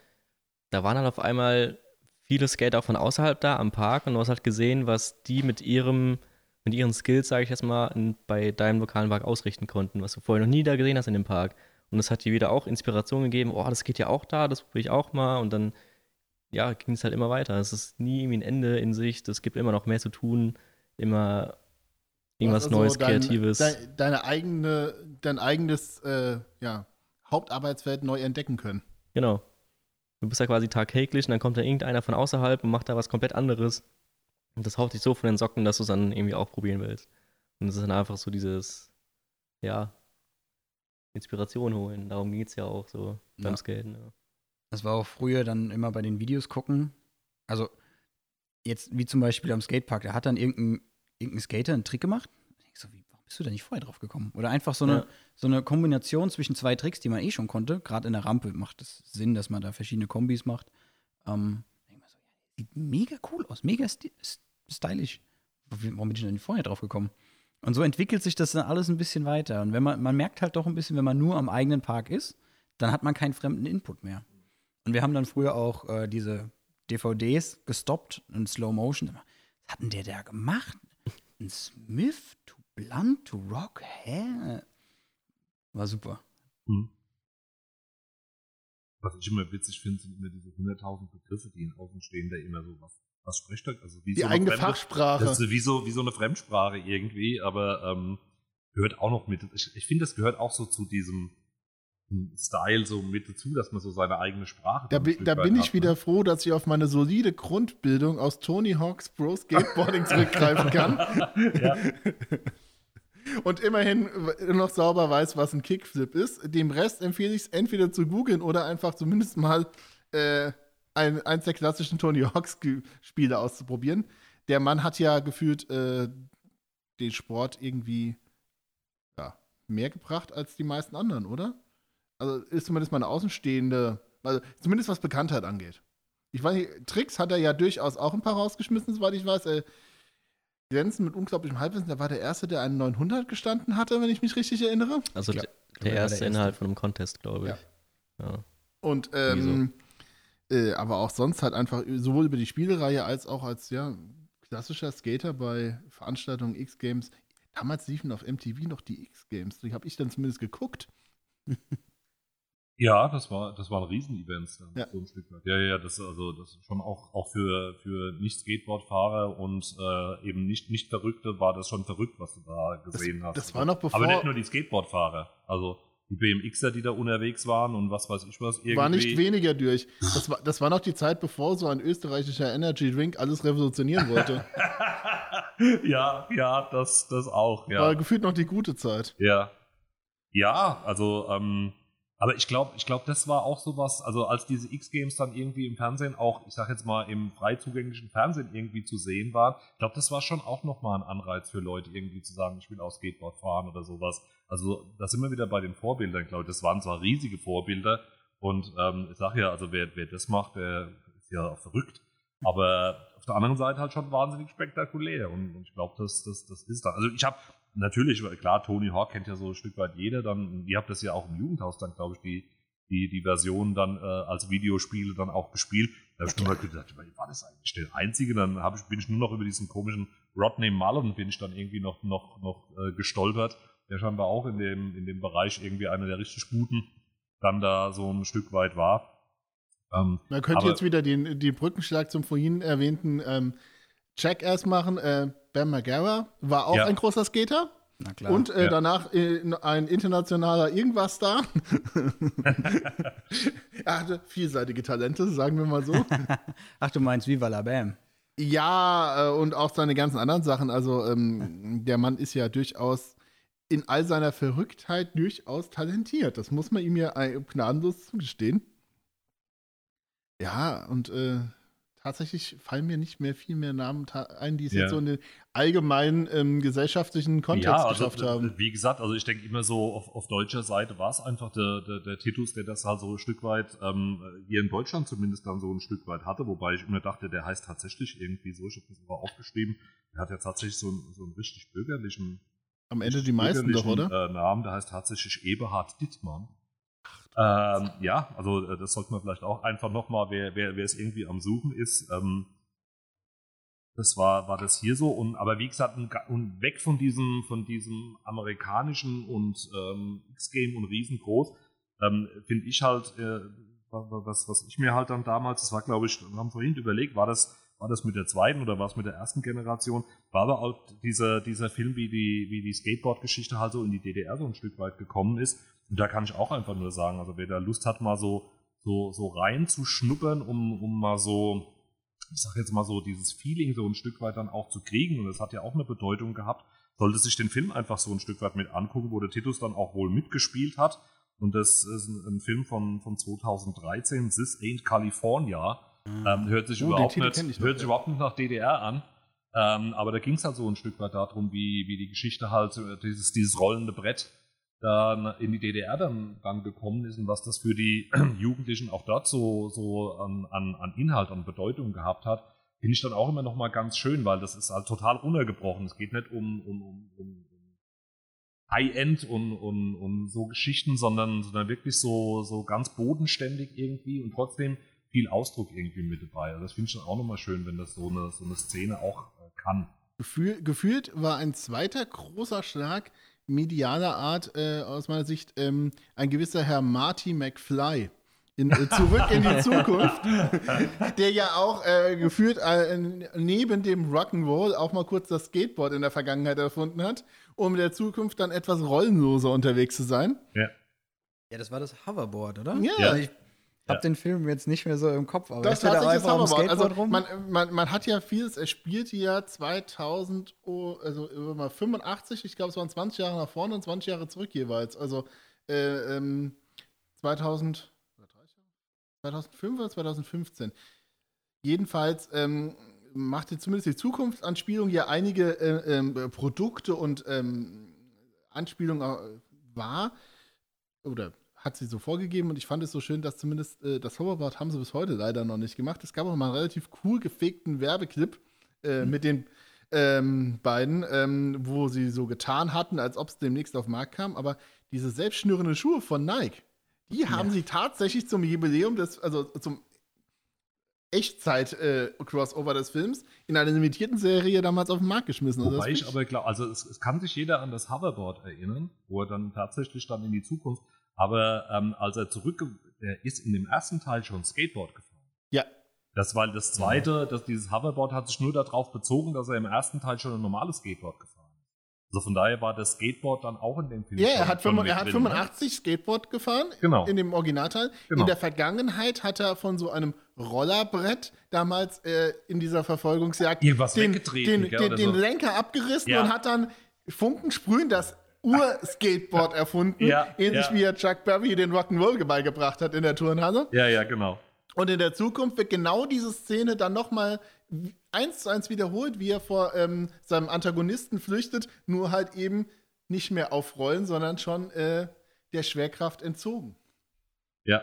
da waren halt auf einmal viele Skater auch von außerhalb da am Park und du hast halt gesehen, was die mit ihrem, mit ihren Skills, sage ich jetzt mal, in, bei deinem lokalen Park ausrichten konnten, was du vorher noch nie da gesehen hast in dem Park. Und das hat dir wieder auch Inspiration gegeben, oh, das geht ja auch da, das probiere ich auch mal. Und dann, ja, ging es halt immer weiter. Es ist nie irgendwie ein Ende in Sicht, es gibt immer noch mehr zu tun, immer irgendwas also Neues, dein, Kreatives. Dein, deine eigene, dein eigenes äh, ja, Hauptarbeitsfeld neu entdecken können. Genau. Du bist ja quasi tagtäglich und dann kommt da irgendeiner von außerhalb und macht da was komplett anderes. Und das haut dich so von den Socken, dass du es dann irgendwie auch probieren willst. Und es ist dann einfach so dieses, ja, Inspiration holen. Darum geht es ja auch so ja. beim Skaten. Ja. Das war auch früher dann immer bei den Videos gucken. Also jetzt wie zum Beispiel am Skatepark, da hat dann irgendein, irgendein Skater einen Trick gemacht. Ich so, wie, warum bist du da nicht vorher drauf gekommen? Oder einfach so eine, ja. so eine Kombination zwischen zwei Tricks, die man eh schon konnte. Gerade in der Rampe macht es Sinn, dass man da verschiedene Kombis macht. Ähm, sieht mega cool aus, mega stylisch. Warum bin ich denn vorher drauf gekommen? Und so entwickelt sich das dann alles ein bisschen weiter. Und wenn man, man merkt halt doch ein bisschen, wenn man nur am eigenen Park ist, dann hat man keinen fremden Input mehr. Und wir haben dann früher auch äh, diese DVDs gestoppt in Slow Motion. Was hat denn der da gemacht? Ein Smith to Blunt to Rock? Hä? War super. Hm. Was ich immer witzig finde, sind immer diese 100.000 Begriffe, die in Außen stehen, da immer so was was spricht er? Also wie die so eigene Fremde, Fachsprache. Das ist wie so, wie so eine Fremdsprache irgendwie, aber ähm, gehört auch noch mit. Ich, ich finde, das gehört auch so zu diesem Style so mit dazu, dass man so seine eigene Sprache. Da, bi, da bin ich hat, wieder ne? froh, dass ich auf meine solide Grundbildung aus Tony Hawks Pro Skateboarding (laughs) zurückgreifen kann. ja. Und immerhin noch sauber weiß, was ein Kickflip ist. Dem Rest empfehle ich es entweder zu googeln oder einfach zumindest mal äh, ein, eins der klassischen Tony Hawks-Spiele auszuprobieren. Der Mann hat ja gefühlt äh, den Sport irgendwie ja, mehr gebracht als die meisten anderen, oder? Also ist zumindest mal eine außenstehende, also zumindest was Bekanntheit angeht. Ich weiß nicht, Tricks hat er ja durchaus auch ein paar rausgeschmissen, soweit ich weiß. Äh, Grenzen mit unglaublichem Halbwissen, der war der Erste, der einen 900 gestanden hatte, wenn ich mich richtig erinnere. Also glaub, der, der, erste der Inhalt von einem Contest, glaube ich. Ja. ja. Und ähm, äh, aber auch sonst halt einfach sowohl über die Spielreihe als auch als ja, klassischer Skater bei Veranstaltungen X-Games. Damals liefen auf MTV noch die X-Games. Die habe ich dann zumindest geguckt. (laughs) Ja, das war, das waren Riesenevents, ja. so ein Stück weit. Ja, ja, das also das schon auch, auch für, für Nicht-Skateboard-Fahrer und äh, eben nicht, nicht Verrückte war das schon verrückt, was du da gesehen das, hast. Das war noch bevor. Aber nicht nur die Skateboard-Fahrer. Also die BMXer, die da unterwegs waren und was weiß ich was. Irgendwie. War nicht weniger durch. Das war, das war noch die Zeit, bevor so ein österreichischer Energy Drink alles revolutionieren wollte. (laughs) ja, ja, das, das auch. Ja. War gefühlt noch die gute Zeit. Ja. Ja, also, ähm, aber ich glaube, ich glaube, das war auch sowas, also als diese X-Games dann irgendwie im Fernsehen auch, ich sag jetzt mal, im frei zugänglichen Fernsehen irgendwie zu sehen waren, ich glaube, das war schon auch nochmal ein Anreiz für Leute, irgendwie zu sagen, ich will auch Skateboard fahren oder sowas. Also da sind wir wieder bei den Vorbildern, glaube ich. Das waren zwar riesige Vorbilder und ähm, ich sage ja, also wer, wer das macht, der ist ja auch verrückt. Aber auf der anderen Seite halt schon wahnsinnig spektakulär und, und ich glaube, das, das, das ist da. Also ich habe natürlich, klar, Tony Hawk kennt ja so ein Stück weit jeder. Dann, ihr habt das ja auch im Jugendhaus dann, glaube ich, die, die, die Version dann äh, als Videospiele dann auch gespielt. Da habe ich nur mal gedacht, war das eigentlich der einzige? Dann hab ich, bin ich nur noch über diesen komischen Rodney Mullen bin ich dann irgendwie noch, noch, noch äh, gestolpert, der scheinbar auch in dem, in dem Bereich irgendwie einer der richtig guten dann da so ein Stück weit war. Ähm, Man könnte jetzt wieder den, den Brückenschlag zum vorhin erwähnten ähm, Jackass machen. Äh, Bam Margera war auch ja. ein großer Skater. Na klar. Und äh, ja. danach äh, ein internationaler irgendwas da. (laughs) er hatte vielseitige Talente, sagen wir mal so. (laughs) Ach, du meinst Viva la Bam. Ja, äh, und auch seine ganzen anderen Sachen. Also, ähm, der Mann ist ja durchaus in all seiner Verrücktheit durchaus talentiert. Das muss man ihm ja gnadenlos zugestehen. Ja, und äh, tatsächlich fallen mir nicht mehr viel mehr Namen ein, die es Ja. jetzt so in den allgemeinen ähm, gesellschaftlichen Kontext ja, also, geschafft haben. Wie gesagt, also ich denke immer so, auf, auf deutscher Seite war es einfach der, der, der Titus, der das halt so ein Stück weit, ähm, hier in Deutschland zumindest dann so ein Stück weit hatte, wobei ich immer dachte, der heißt tatsächlich irgendwie so, ich habe das aber aufgeschrieben, der hat ja tatsächlich so einen, so einen richtig bürgerlichen Am Ende die meisten doch, oder? Äh, Namen, der heißt tatsächlich Eberhard Dittmann. Ähm, ja, also äh, das sollte man vielleicht auch einfach nochmal, wer, wer, wer es irgendwie am Suchen ist, ähm, das war, war das hier so. Und, aber wie gesagt, und weg von diesem, von diesem amerikanischen und ähm, X-Game und riesengroß, ähm, finde ich halt, äh, wa- wa- was, was ich mir halt dann damals, das war glaube ich, wir haben vorhin überlegt, war das, war das mit der zweiten oder war es mit der ersten Generation, war aber auch dieser, dieser Film, wie die, wie die Skateboard-Geschichte halt so in die DDR so ein Stück weit gekommen ist. Und da kann ich auch einfach nur sagen, also wer da Lust hat, mal so, so, so reinzuschnuppern, um, um mal so, ich sag jetzt mal so, dieses Feeling so ein Stück weit dann auch zu kriegen, und das hat ja auch eine Bedeutung gehabt, sollte sich den Film einfach so ein Stück weit mit angucken, wo der Titus dann auch wohl mitgespielt hat. Und das ist ein, ein Film von, von 2013, This Ain't California. Ähm, hört sich, Oh, überhaupt, nicht, noch, hört sich ja. überhaupt nicht nach DDR an. Ähm, aber da ging es halt so ein Stück weit darum, wie, wie die Geschichte halt, äh, dieses, dieses rollende Brett dann in die DDR dann, dann gekommen ist und was das für die (clears throat) Jugendlichen auch dort so, so an, an, an Inhalt und Bedeutung gehabt hat, finde ich dann auch immer noch mal ganz schön, weil das ist halt total runtergebrochen. Es geht nicht um, um, um, um um High-End und, und, und so Geschichten, sondern, sondern wirklich so, so ganz bodenständig irgendwie und trotzdem viel Ausdruck irgendwie mit dabei. Also das finde ich dann auch nochmal schön, wenn das so eine, so eine Szene auch äh, kann. Gefühl, gefühlt war ein zweiter großer Schlag medialer Art äh, aus meiner Sicht ähm, ein gewisser Herr Marty McFly. In, äh, zurück in die Zukunft, (laughs) der ja auch äh, gefühlt äh, neben dem Rock'n'Roll auch mal kurz das Skateboard in der Vergangenheit erfunden hat, um in der Zukunft dann etwas rollenloser unterwegs zu sein. Ja. Ja, das war das Hoverboard, oder? Ja. Also ich hab Ja. den Film jetzt nicht mehr so im Kopf, aber Das ist da einfach am Hoverboard. Skateboard Also rum? man, man, man hat ja vieles, er spielte ja 2000, oh, also über mal 85, ich glaube es waren 20 Jahre nach vorne und 20 Jahre zurück jeweils. Also äh, ähm, 2000, oder 30 Jahre? 2005 oder 2015. Jedenfalls ähm, machte zumindest die Zukunftsanspielung ja einige äh, ähm, Produkte und ähm, Anspielungen äh, wahr oder hat sie so vorgegeben und ich fand es so schön, dass zumindest äh, das Hoverboard haben sie bis heute leider noch nicht gemacht. Es gab auch mal einen relativ cool gefegten Werbeclip äh, mit den ähm, beiden, ähm, wo sie so getan hatten, als ob es demnächst auf den Markt kam. Aber diese selbstschnürenden Schuhe von Nike, die haben sie tatsächlich zum Jubiläum des, also zum Echtzeit-Crossover des Films in einer limitierten Serie damals auf den Markt geschmissen. Also Wobei ich find aber glaube, also es, es kann sich jeder an das Hoverboard erinnern, wo er dann tatsächlich dann in die Zukunft, aber ähm, als er zurück, er ist in dem ersten Teil schon Skateboard gefahren. ja, Das war das zweite, dass dieses Hoverboard hat sich nur darauf bezogen, dass er im ersten Teil schon ein normales Skateboard gefahren ist. Also von daher war das Skateboard dann auch in dem Film. Ja, er hat, schon 85, mit er hat drin, ne? 85 Skateboard gefahren Genau. in dem Originalteil. Genau. In der Vergangenheit hat er von so einem Rollerbrett damals äh, in dieser Verfolgungsjagd den, den, den, den so. Lenker abgerissen Ja. und hat dann Funkensprühen das Ur-Skateboard erfunden, Ja, ähnlich ja. wie er Chuck Berry den Rock'n'Roll beigebracht hat in der Turnhalle. Ja, ja, genau. Und in der Zukunft wird genau diese Szene dann nochmal eins zu eins wiederholt, wie er vor ähm, seinem Antagonisten flüchtet, nur halt eben nicht mehr auf Rollen, sondern schon äh, der Schwerkraft entzogen. Ja.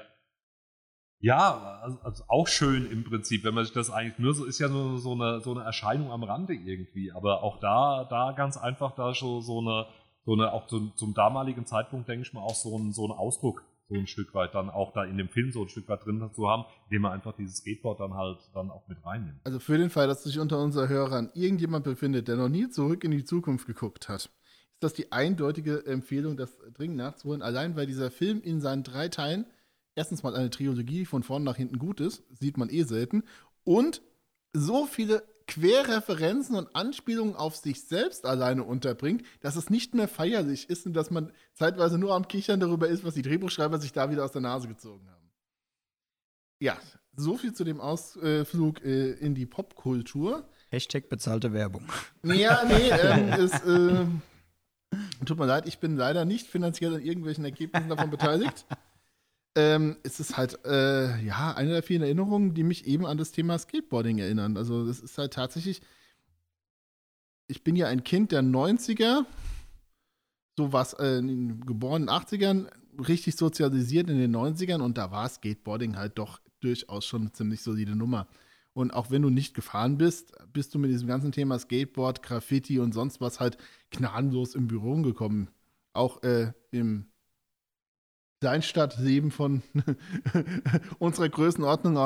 Ja, also, also auch schön im Prinzip, wenn man sich das eigentlich nur so, ist ja nur so eine, so eine Erscheinung am Rande irgendwie, aber auch da, da ganz einfach da schon so eine, so eine, auch zum, zum damaligen Zeitpunkt, denke ich mal, auch so ein, so ein Ausdruck, so ein Stück weit dann auch da in dem Film so ein Stück weit drin zu haben, indem man einfach dieses Skateboard dann halt dann auch mit reinnimmt. Also für den Fall, dass sich unter unseren Hörern irgendjemand befindet, der noch nie zurück in die Zukunft geguckt hat, ist das die eindeutige Empfehlung, das dringend nachzuholen. Allein weil dieser Film in seinen drei Teilen erstens mal eine Trilogie von vorn nach hinten gut ist, sieht man eh selten, und so viele Querreferenzen und Anspielungen auf sich selbst alleine unterbringt, dass es nicht mehr feierlich ist und dass man zeitweise nur am Kichern darüber ist, was die Drehbuchschreiber sich da wieder aus der Nase gezogen haben. Ja, so viel zu dem Ausflug äh, in die Popkultur. Hashtag bezahlte Werbung. Ja, nee, (laughs) ähm, es, äh, tut mir leid, ich bin leider nicht finanziell an irgendwelchen Ergebnissen davon beteiligt. Ähm, es ist halt, äh, ja, eine der vielen Erinnerungen, die mich eben an das Thema Skateboarding erinnern. Also, das ist halt tatsächlich, ich bin ja ein Kind der 90er, so was, äh, in den 80ern, richtig sozialisiert in den 90ern und da war Skateboarding halt doch durchaus schon eine ziemlich solide Nummer. Und auch wenn du nicht gefahren bist, bist du mit diesem ganzen Thema Skateboard, Graffiti und sonst was halt gnadenlos im Büro gekommen. Auch äh, im Kleinstadtleben von (laughs) unserer Größenordnung,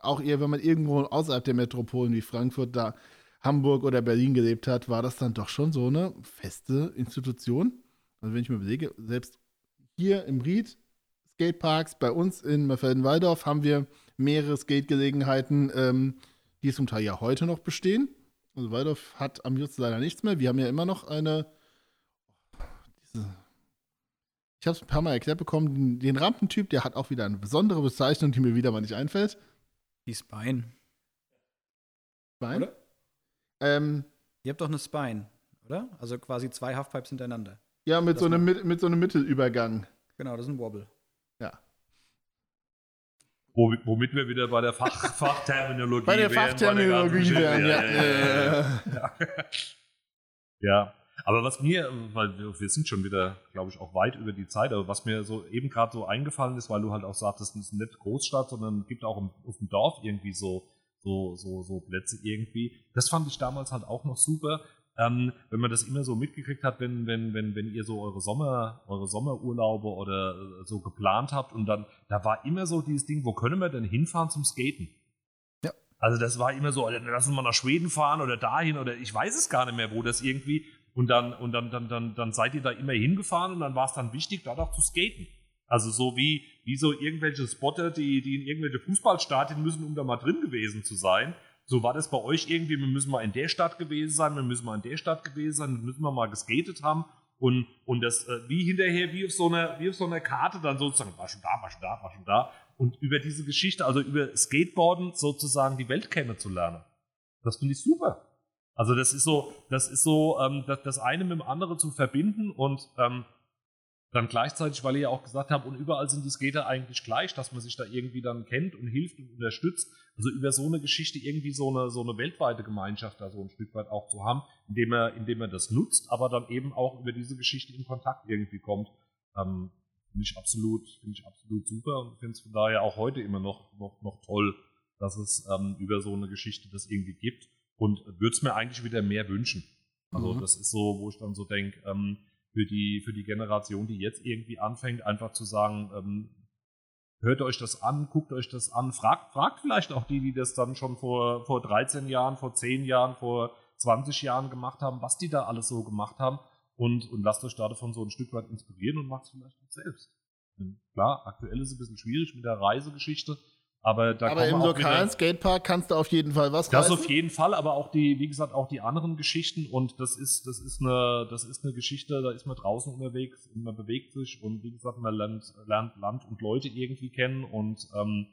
auch eher, wenn man irgendwo außerhalb der Metropolen wie Frankfurt, da Hamburg oder Berlin gelebt hat, war das dann doch schon so eine feste Institution. Also wenn ich mir überlege, selbst hier im Ried, Skateparks, bei uns in Merfelden-Walldorf haben wir mehrere Skate-Gelegenheiten, ähm, die zum Teil ja heute noch bestehen. Also Waldorf hat am Just leider nichts mehr. Wir haben ja immer noch eine, diese ich habe es ein paar Mal erklärt bekommen, den, den, Rampentyp, der hat auch wieder eine besondere Bezeichnung, die mir wieder mal nicht einfällt. Die Spine. Spine? Oder? Ähm, Ihr habt doch eine Spine, oder? Also quasi zwei Halfpipes hintereinander. Ja, mit, so einem, mit so einem Mittelübergang. Genau, das ist ein Wobble. Ja. Womit wir wieder bei der Fach (laughs) Fachterminologie Bei der Fachterminologie wären, ja. Ja, ja. ja. (laughs) Aber was mir, weil wir, wir sind schon wieder, glaube ich, auch weit über die Zeit, aber was mir so eben gerade so eingefallen ist, weil du halt auch sagtest, es ist nicht Großstadt, sondern es gibt auch im, auf dem Dorf irgendwie so, so, so, so Plätze irgendwie. Das fand ich damals halt auch noch super. Ähm, wenn man das immer so mitgekriegt hat, wenn, wenn, wenn, wenn ihr so eure Sommer, eure Sommerurlaube oder äh, so geplant habt und dann, da war immer so dieses Ding, wo können wir denn hinfahren zum Skaten? Also das war immer so, lass uns mal nach Schweden fahren oder dahin oder ich weiß es gar nicht mehr, wo das irgendwie und dann, und dann, dann, dann, dann seid ihr da immer hingefahren und dann war es dann wichtig, dort auch zu skaten. Also so wie, wie so irgendwelche Spotter, die, die in irgendwelche Fußballstadien müssen, um da mal drin gewesen zu sein. So war das bei euch irgendwie, wir müssen mal in der Stadt gewesen sein, wir müssen mal in der Stadt gewesen sein, wir müssen mal geskatet haben. Und, und das äh, wie hinterher, wie auf, so einer, wie auf so einer Karte dann sozusagen, war schon da, war schon da, war schon da. Und über diese Geschichte, also über Skateboarden sozusagen die Welt kennenzulernen. Das finde ich super. Also das ist so, das ist so, ähm, das, das eine mit dem anderen zu verbinden und ähm, dann gleichzeitig, weil ihr ja auch gesagt habt, und überall sind die Skater eigentlich gleich, dass man sich da irgendwie dann kennt und hilft und unterstützt. Also über so eine Geschichte irgendwie so eine, so eine weltweite Gemeinschaft da so ein Stück weit auch zu haben, indem er, indem er das nutzt, aber dann eben auch über diese Geschichte in Kontakt irgendwie kommt. Ähm, finde ich absolut, finde ich absolut super und finde es von daher auch heute immer noch, noch, noch toll, dass es ähm, über so eine Geschichte das irgendwie gibt und würde es mir eigentlich wieder mehr wünschen. Also mhm. das ist so, wo ich dann so denke, ähm, für, die, für die Generation, die jetzt irgendwie anfängt, einfach zu sagen, ähm, hört euch das an, guckt euch das an, fragt, fragt vielleicht auch die, die das dann schon vor, vor 13 Jahren, vor 10 Jahren, vor 20 Jahren gemacht haben, was die da alles so gemacht haben und, und lasst euch da davon so ein Stück weit inspirieren und macht es vielleicht auch selbst. Klar, aktuell ist es ein bisschen schwierig mit der Reisegeschichte, aber, da aber im lokalen Skatepark kannst du auf jeden Fall was Das reißen? auf jeden Fall, aber auch die, wie gesagt, auch die anderen Geschichten und das ist, das ist eine, das ist eine Geschichte, da ist man draußen unterwegs und man bewegt sich und wie gesagt, man lernt, lernt Land und Leute irgendwie kennen und ähm,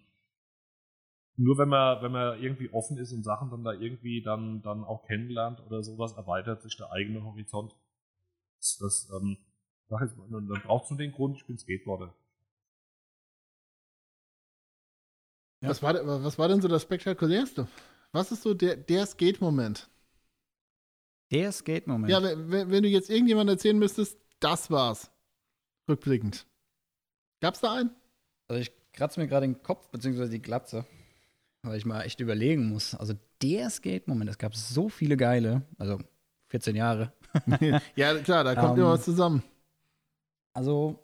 nur wenn man, wenn man irgendwie offen ist und Sachen dann da irgendwie dann, dann auch kennenlernt oder sowas, erweitert sich der eigene Horizont. Das, das ähm, dann brauchst du den Grund, ich bin Skateboarder. Ja. Was, war, was war denn so das Spektakulärste? Was ist so der, der Skate-Moment? Der Skate-Moment? Ja, wenn, wenn, du jetzt irgendjemand erzählen müsstest, das war's. Rückblickend. Gab's da einen? Also ich kratze mir gerade den Kopf, beziehungsweise die Glatze, weil ich mal echt überlegen muss. Also der Skate-Moment, es gab so viele geile, also 14 Jahre. (laughs) ja, klar, da kommt um, immer was zusammen. Also,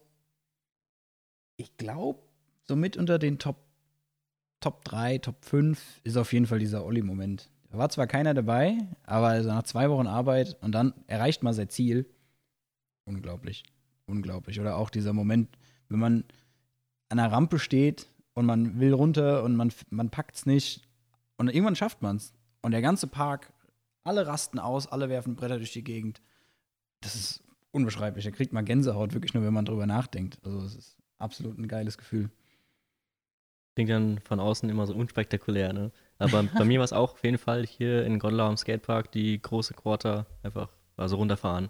ich glaube, so mit unter den Top Top 3, Top 5 ist auf jeden Fall dieser Olli-Moment. Da war zwar keiner dabei, aber also nach zwei Wochen Arbeit und dann erreicht man sein Ziel. Unglaublich. Unglaublich. Oder auch dieser Moment, wenn man an der Rampe steht und man will runter und man, man packt es nicht und irgendwann schafft man es. Und der ganze Park, alle rasten aus, alle werfen Bretter durch die Gegend. Das ist unbeschreiblich. Da kriegt man Gänsehaut, wirklich nur, wenn man drüber nachdenkt. Also, es ist absolut ein geiles Gefühl. Klingt dann von außen immer so unspektakulär, ne? Aber (laughs) bei mir war es auch auf jeden Fall hier in Gondlau am Skatepark die große Quarter einfach also runterfahren.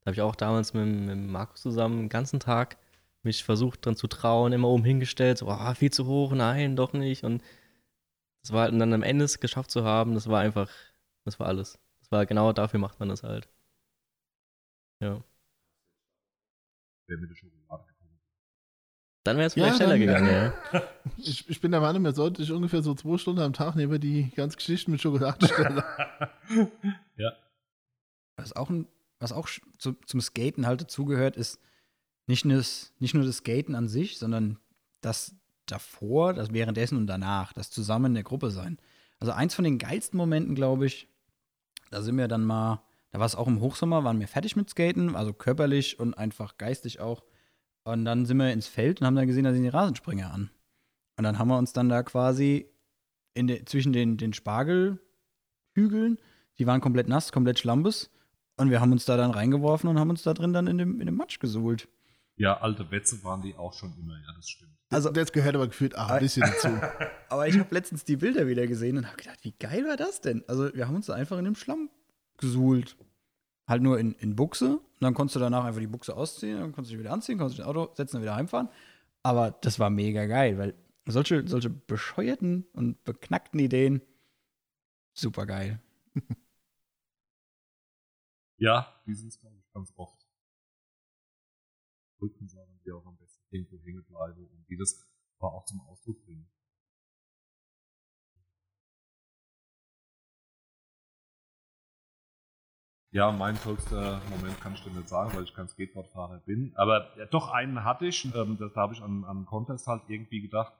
Da habe ich auch damals mit, mit Markus zusammen den ganzen Tag mich versucht dran zu trauen, immer oben hingestellt, so, ah, viel zu hoch, nein, doch nicht. Und das war halt, und dann am Ende es geschafft zu haben, das war einfach, das war alles. Das war genau dafür macht man das halt. Ja. Wer mit der Schokolade Dann wäre es vielleicht Ja, schneller dann- gegangen, ja. (laughs) Ich, ich bin der Meinung, man sollte sich ungefähr so zwei Stunden am Tag neben die ganze Geschichte mit Schokolade stellen. (laughs) ja. Was auch, ein, was auch zu, zum Skaten halt dazugehört, ist nicht nur, das, nicht nur das Skaten an sich, sondern das davor, das währenddessen und danach, das zusammen in der Gruppe sein. Also eins von den geilsten Momenten, glaube ich, da sind wir dann mal, da war es auch im Hochsommer, waren wir fertig mit Skaten, also körperlich und einfach geistig auch. Und dann sind wir ins Feld und haben dann gesehen, da sind die Rasenspringer an. Und dann haben wir uns dann da quasi in de, zwischen den, den Spargelhügeln, die waren komplett nass, komplett schlampes. Und wir haben uns da dann reingeworfen und haben uns da drin dann in dem, in dem Matsch gesuhlt. Ja, alte Wetze waren die auch schon immer, ja, das stimmt. Also- das gehört aber gefühlt auch ein bisschen dazu. (laughs) Aber ich habe letztens die Bilder wieder gesehen und habe gedacht, wie geil war das denn? Also wir haben uns da einfach in dem Schlamm gesuhlt. Halt nur in, in Buchse. Und dann konntest du danach einfach die Buchse ausziehen, dann konntest du dich wieder anziehen, konntest dich ins Auto setzen und wieder heimfahren. Aber das war mega geil, weil solche, solche bescheuerten und beknackten Ideen, super geil. (laughs) Ja, die sind es, glaube ich, ganz oft. Rückensachen, die auch am besten irgendwo hängen bleiben und die das aber auch zum Ausdruck bringen. Ja, mein tollster Moment kann ich dir nicht sagen, weil ich kein Skateboardfahrer bin. Aber ja, doch einen hatte ich. Ähm, das, da habe ich an, an Contest halt irgendwie gedacht,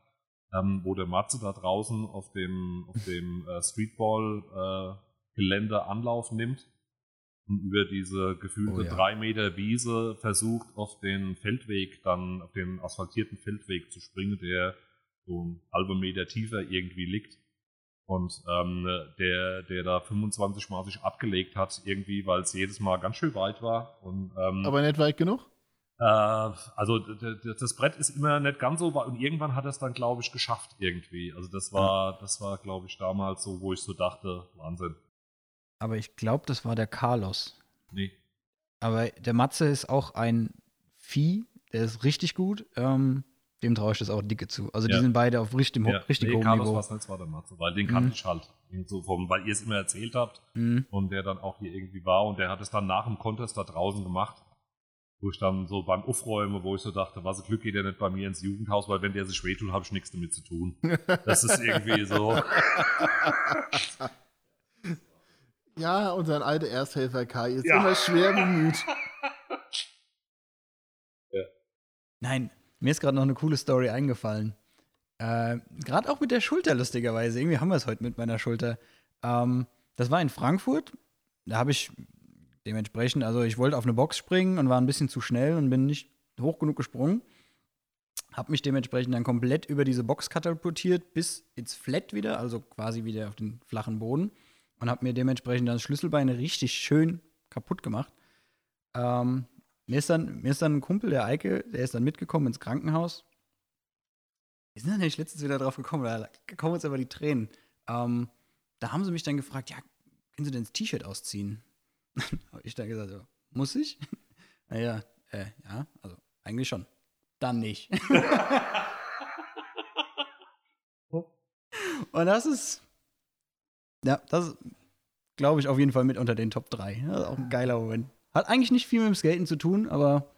ähm, wo der Matze da draußen auf dem, auf dem äh, Streetball-Gelände Anlauf nimmt und über diese gefühlte Oh ja. drei Meter Wiese versucht, auf den Feldweg dann, auf den asphaltierten Feldweg zu springen, der so einen halben Meter tiefer irgendwie liegt. Und ähm, der, der da 25 Mal sich abgelegt hat, irgendwie, weil es jedes Mal ganz schön weit war. Und, ähm, Aber nicht weit genug? äh, also das Brett ist immer nicht ganz so weit und irgendwann hat er es dann, glaube ich, geschafft irgendwie. Also das war, das war, glaube ich, damals so, wo ich so dachte, Wahnsinn. Aber ich glaube, das war der Carlos. Nee. Aber der Matze ist auch ein Vieh, der ist richtig gut. Ähm, dem traue ich das auch dicke zu. Also Ja. die sind beide auf richtig, Ja, richtig nee, hohem Carlos Niveau. es war der Matze, weil den kannte Mhm. ich halt. So vom, weil ihr es immer erzählt habt Mhm. und der dann auch hier irgendwie war und der hat es dann nach dem Contest da draußen gemacht. Wo ich dann so beim Aufräumen, wo ich so dachte, was Glück geht der nicht bei mir ins Jugendhaus, weil wenn der sich wehtut, habe ich nichts damit zu tun. (laughs) Das ist irgendwie so. (laughs) Ja, unser alter Ersthelfer Kai ist Ja. immer schwer bemüht. (laughs) Nein, mir ist gerade noch eine coole Story eingefallen. Äh, gerade auch mit der Schulter, lustigerweise. Irgendwie haben wir es heute mit meiner Schulter. Ähm, das war in Frankfurt. Da habe ich dementsprechend, also ich wollte auf eine Box springen und war ein bisschen zu schnell und bin nicht hoch genug gesprungen. Habe mich dementsprechend dann komplett über diese Box katapultiert bis ins Flat wieder, also quasi wieder auf den flachen Boden. Und habe mir dementsprechend dann das Schlüsselbein richtig schön kaputt gemacht. Ähm, mir, ist dann, mir ist dann ein Kumpel, der Eike, der ist dann mitgekommen ins Krankenhaus. Wir sind dann nämlich letztens wieder drauf gekommen, da kommen uns aber die Tränen. Ähm, da haben sie mich dann gefragt, ja, können Sie denn das T-Shirt ausziehen? (laughs) Habe ich dann gesagt, so, muss ich? (laughs) naja, äh, ja, also eigentlich schon. Dann nicht. (laughs) Und das ist, ja, das glaube ich, auf jeden Fall mit unter den Top 3. Das ist auch ein geiler Moment. Hat eigentlich nicht viel mit dem Skaten zu tun, aber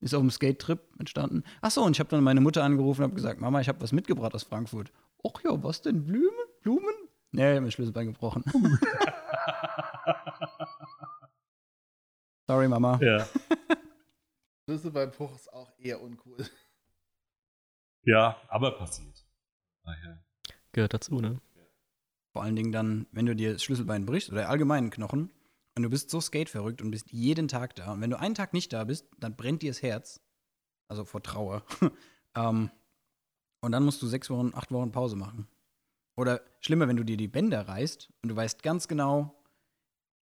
ist auf dem Skate-Trip entstanden. Ach so, und ich habe dann meine Mutter angerufen und habe gesagt, Mama, ich habe was mitgebracht aus Frankfurt. Ach ja, was denn? Blumen? Blumen? Nee, ich habe mir Schlüsselbein gebrochen. (laughs) Sorry, Mama. Ja. (laughs) Schlüssel beim Bruch ist auch eher uncool. ja, aber passiert. Daher. Gehört dazu, ne? Vor allen Dingen dann, wenn du dir das Schlüsselbein brichst oder allgemeinen Knochen und du bist so skateverrückt und bist jeden Tag da. Und wenn du einen Tag nicht da bist, dann brennt dir das Herz. Also vor Trauer. (laughs) ähm, und dann musst du sechs Wochen, acht Wochen Pause machen. Oder schlimmer, wenn du dir die Bänder reißt und du weißt ganz genau,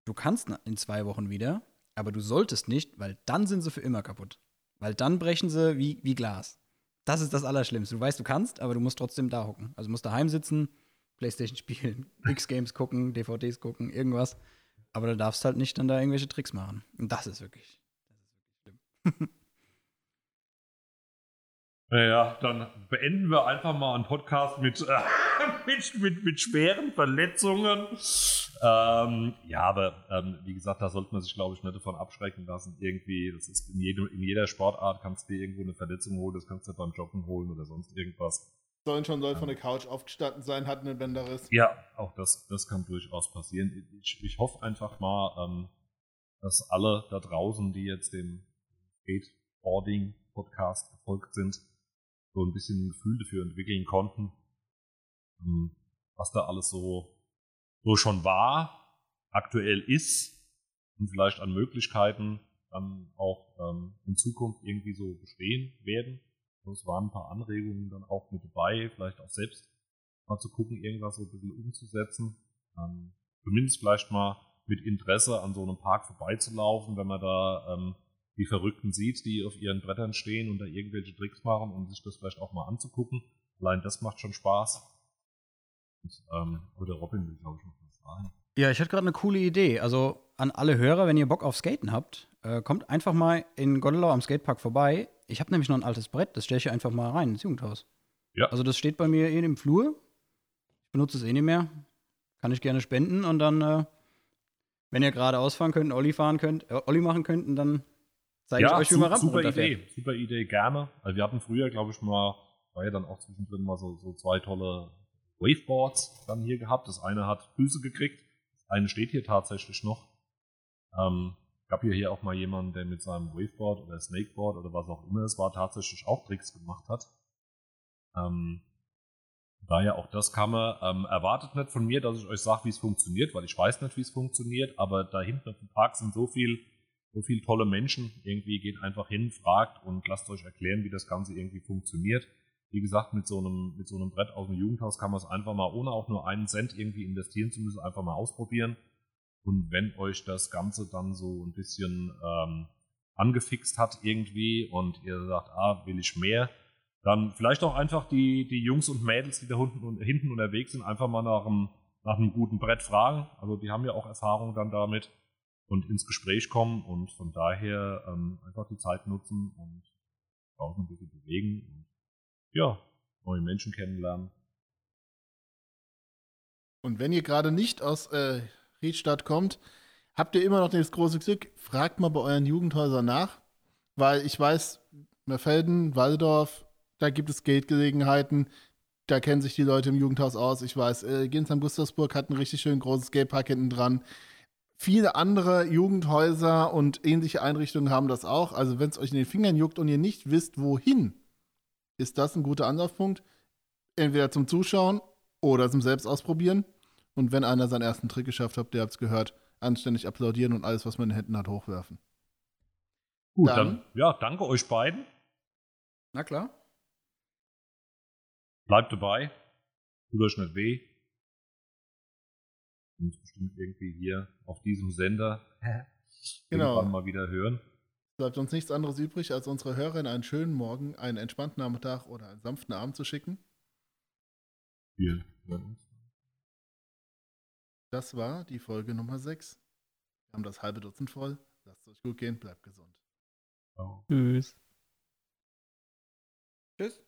du kannst in zwei Wochen wieder, aber du solltest nicht, weil dann sind sie für immer kaputt. Weil dann brechen sie wie, wie Glas. Das ist das Allerschlimmste. Du weißt, du kannst, aber du musst trotzdem da hocken. Also musst daheim sitzen, Playstation spielen, (laughs) X-Games gucken, DVDs gucken, irgendwas. Aber du darfst halt nicht dann da irgendwelche Tricks machen. Und das ist wirklich, das ist wirklich schlimm. (laughs) Naja, dann beenden wir einfach mal einen Podcast mit, äh, (laughs) mit, mit, mit, schweren Verletzungen. Ähm, ja, aber ähm, wie gesagt, da sollte man sich, glaube ich, nicht davon abschrecken lassen. Irgendwie, das ist in, jedem, in jeder Sportart kannst du dir irgendwo eine Verletzung holen, das kannst du beim Joggen holen oder sonst irgendwas. Sollen schon soll von der Couch aufgestanden sein, hat einen Bänderriss. Ja, auch das, das kann durchaus passieren. Ich, ich hoffe einfach mal, ähm, dass alle da draußen, die jetzt dem Skateboarding-Podcast gefolgt sind, so ein bisschen ein Gefühl dafür entwickeln konnten, ähm, was da alles so, so schon war, aktuell ist und vielleicht an Möglichkeiten dann auch ähm, in Zukunft irgendwie so bestehen werden. Es waren ein paar Anregungen dann auch mit dabei, vielleicht auch selbst mal zu gucken, irgendwas so ein bisschen umzusetzen. Ähm, zumindest vielleicht mal mit Interesse an so einem Park vorbeizulaufen, wenn man da ähm, die Verrückten sieht, die auf ihren Brettern stehen und da irgendwelche Tricks machen, um sich das vielleicht auch mal anzugucken. Allein das macht schon Spaß. Und, ähm, oder Robin will, glaube ich, noch was sagen. Ja, ich hatte gerade eine coole Idee. Also an alle Hörer, wenn ihr Bock auf Skaten habt, äh, kommt einfach mal in Gondelau am Skatepark vorbei. Ich habe nämlich noch ein altes Brett, das stelle ich einfach mal rein ins Jugendhaus. Ja. Also das steht bei mir eh im Flur. Ich benutze es eh nicht mehr. Kann ich gerne spenden und dann, äh, wenn ihr gerade ausfahren könnt, Olli fahren könnt, äh, Olli machen könnt, dann zeige ja, ich euch, wie man Super Idee, super Idee, gerne. Also wir hatten früher, glaube ich, mal, war ja dann auch zwischendrin mal so, so zwei tolle Waveboards dann hier gehabt. Das eine hat Füße gekriegt, das eine steht hier tatsächlich noch. Ähm, gab hier, hier auch mal jemanden, der mit seinem Waveboard oder Snakeboard oder was auch immer es war, tatsächlich auch Tricks gemacht hat. Ähm, daher auch das kann man, ähm, erwartet nicht von mir, dass ich euch sage, wie es funktioniert, weil ich weiß nicht, wie es funktioniert, aber da hinten auf dem Park sind so viel, so viele tolle Menschen. Irgendwie geht einfach hin, fragt und lasst euch erklären, wie das Ganze irgendwie funktioniert. Wie gesagt, mit so einem, mit so einem Brett aus dem Jugendhaus kann man es einfach mal, ohne auch nur einen Cent irgendwie investieren zu müssen, einfach mal ausprobieren. Und wenn euch das Ganze dann so ein bisschen ähm, angefixt hat irgendwie und ihr sagt, ah, will ich mehr, dann vielleicht auch einfach die, die Jungs und Mädels, die da hinten, hinten unterwegs sind, einfach mal nach einem, nach einem guten Brett fragen. Also die haben ja auch Erfahrung dann damit und ins Gespräch kommen und von daher ähm, einfach die Zeit nutzen und auch ein bisschen bewegen und ja, neue Menschen kennenlernen. Und wenn ihr gerade nicht aus äh, Riedstadt kommt, habt ihr immer noch das große Glück, fragt mal bei euren Jugendhäusern nach, weil ich weiß, Merfelden, Waldorf, da gibt es Geldgelegenheiten, da kennen sich die Leute im Jugendhaus aus. Ich weiß, äh, Ginsheim Gustavsburg hat einen richtig schön großes Skatepark hinten dran. Viele andere Jugendhäuser und ähnliche Einrichtungen haben das auch. Also wenn es euch in den Fingern juckt und ihr nicht wisst, wohin, ist das ein guter Anlaufpunkt. Entweder zum Zuschauen oder zum Selbstausprobieren. Und wenn einer seinen ersten Trick geschafft hat, der habt es gehört, anständig applaudieren und alles, was man in den Händen hat, hochwerfen. Gut, dann, dann ja, danke euch beiden. Na klar. Bleibt dabei. Tut euch nicht weh. Und bestimmt irgendwie hier auf diesem Sender genau. irgendwann mal wieder hören. Bleibt uns nichts anderes übrig, als unsere Hörer in einen schönen Morgen, einen entspannten Nachmittag oder einen sanften Abend zu schicken. Wir hören uns. Das war die Folge Nummer 6. Wir haben das halbe Dutzend voll. Lasst es euch gut gehen, bleibt gesund. Ciao. Tschüss. Tschüss.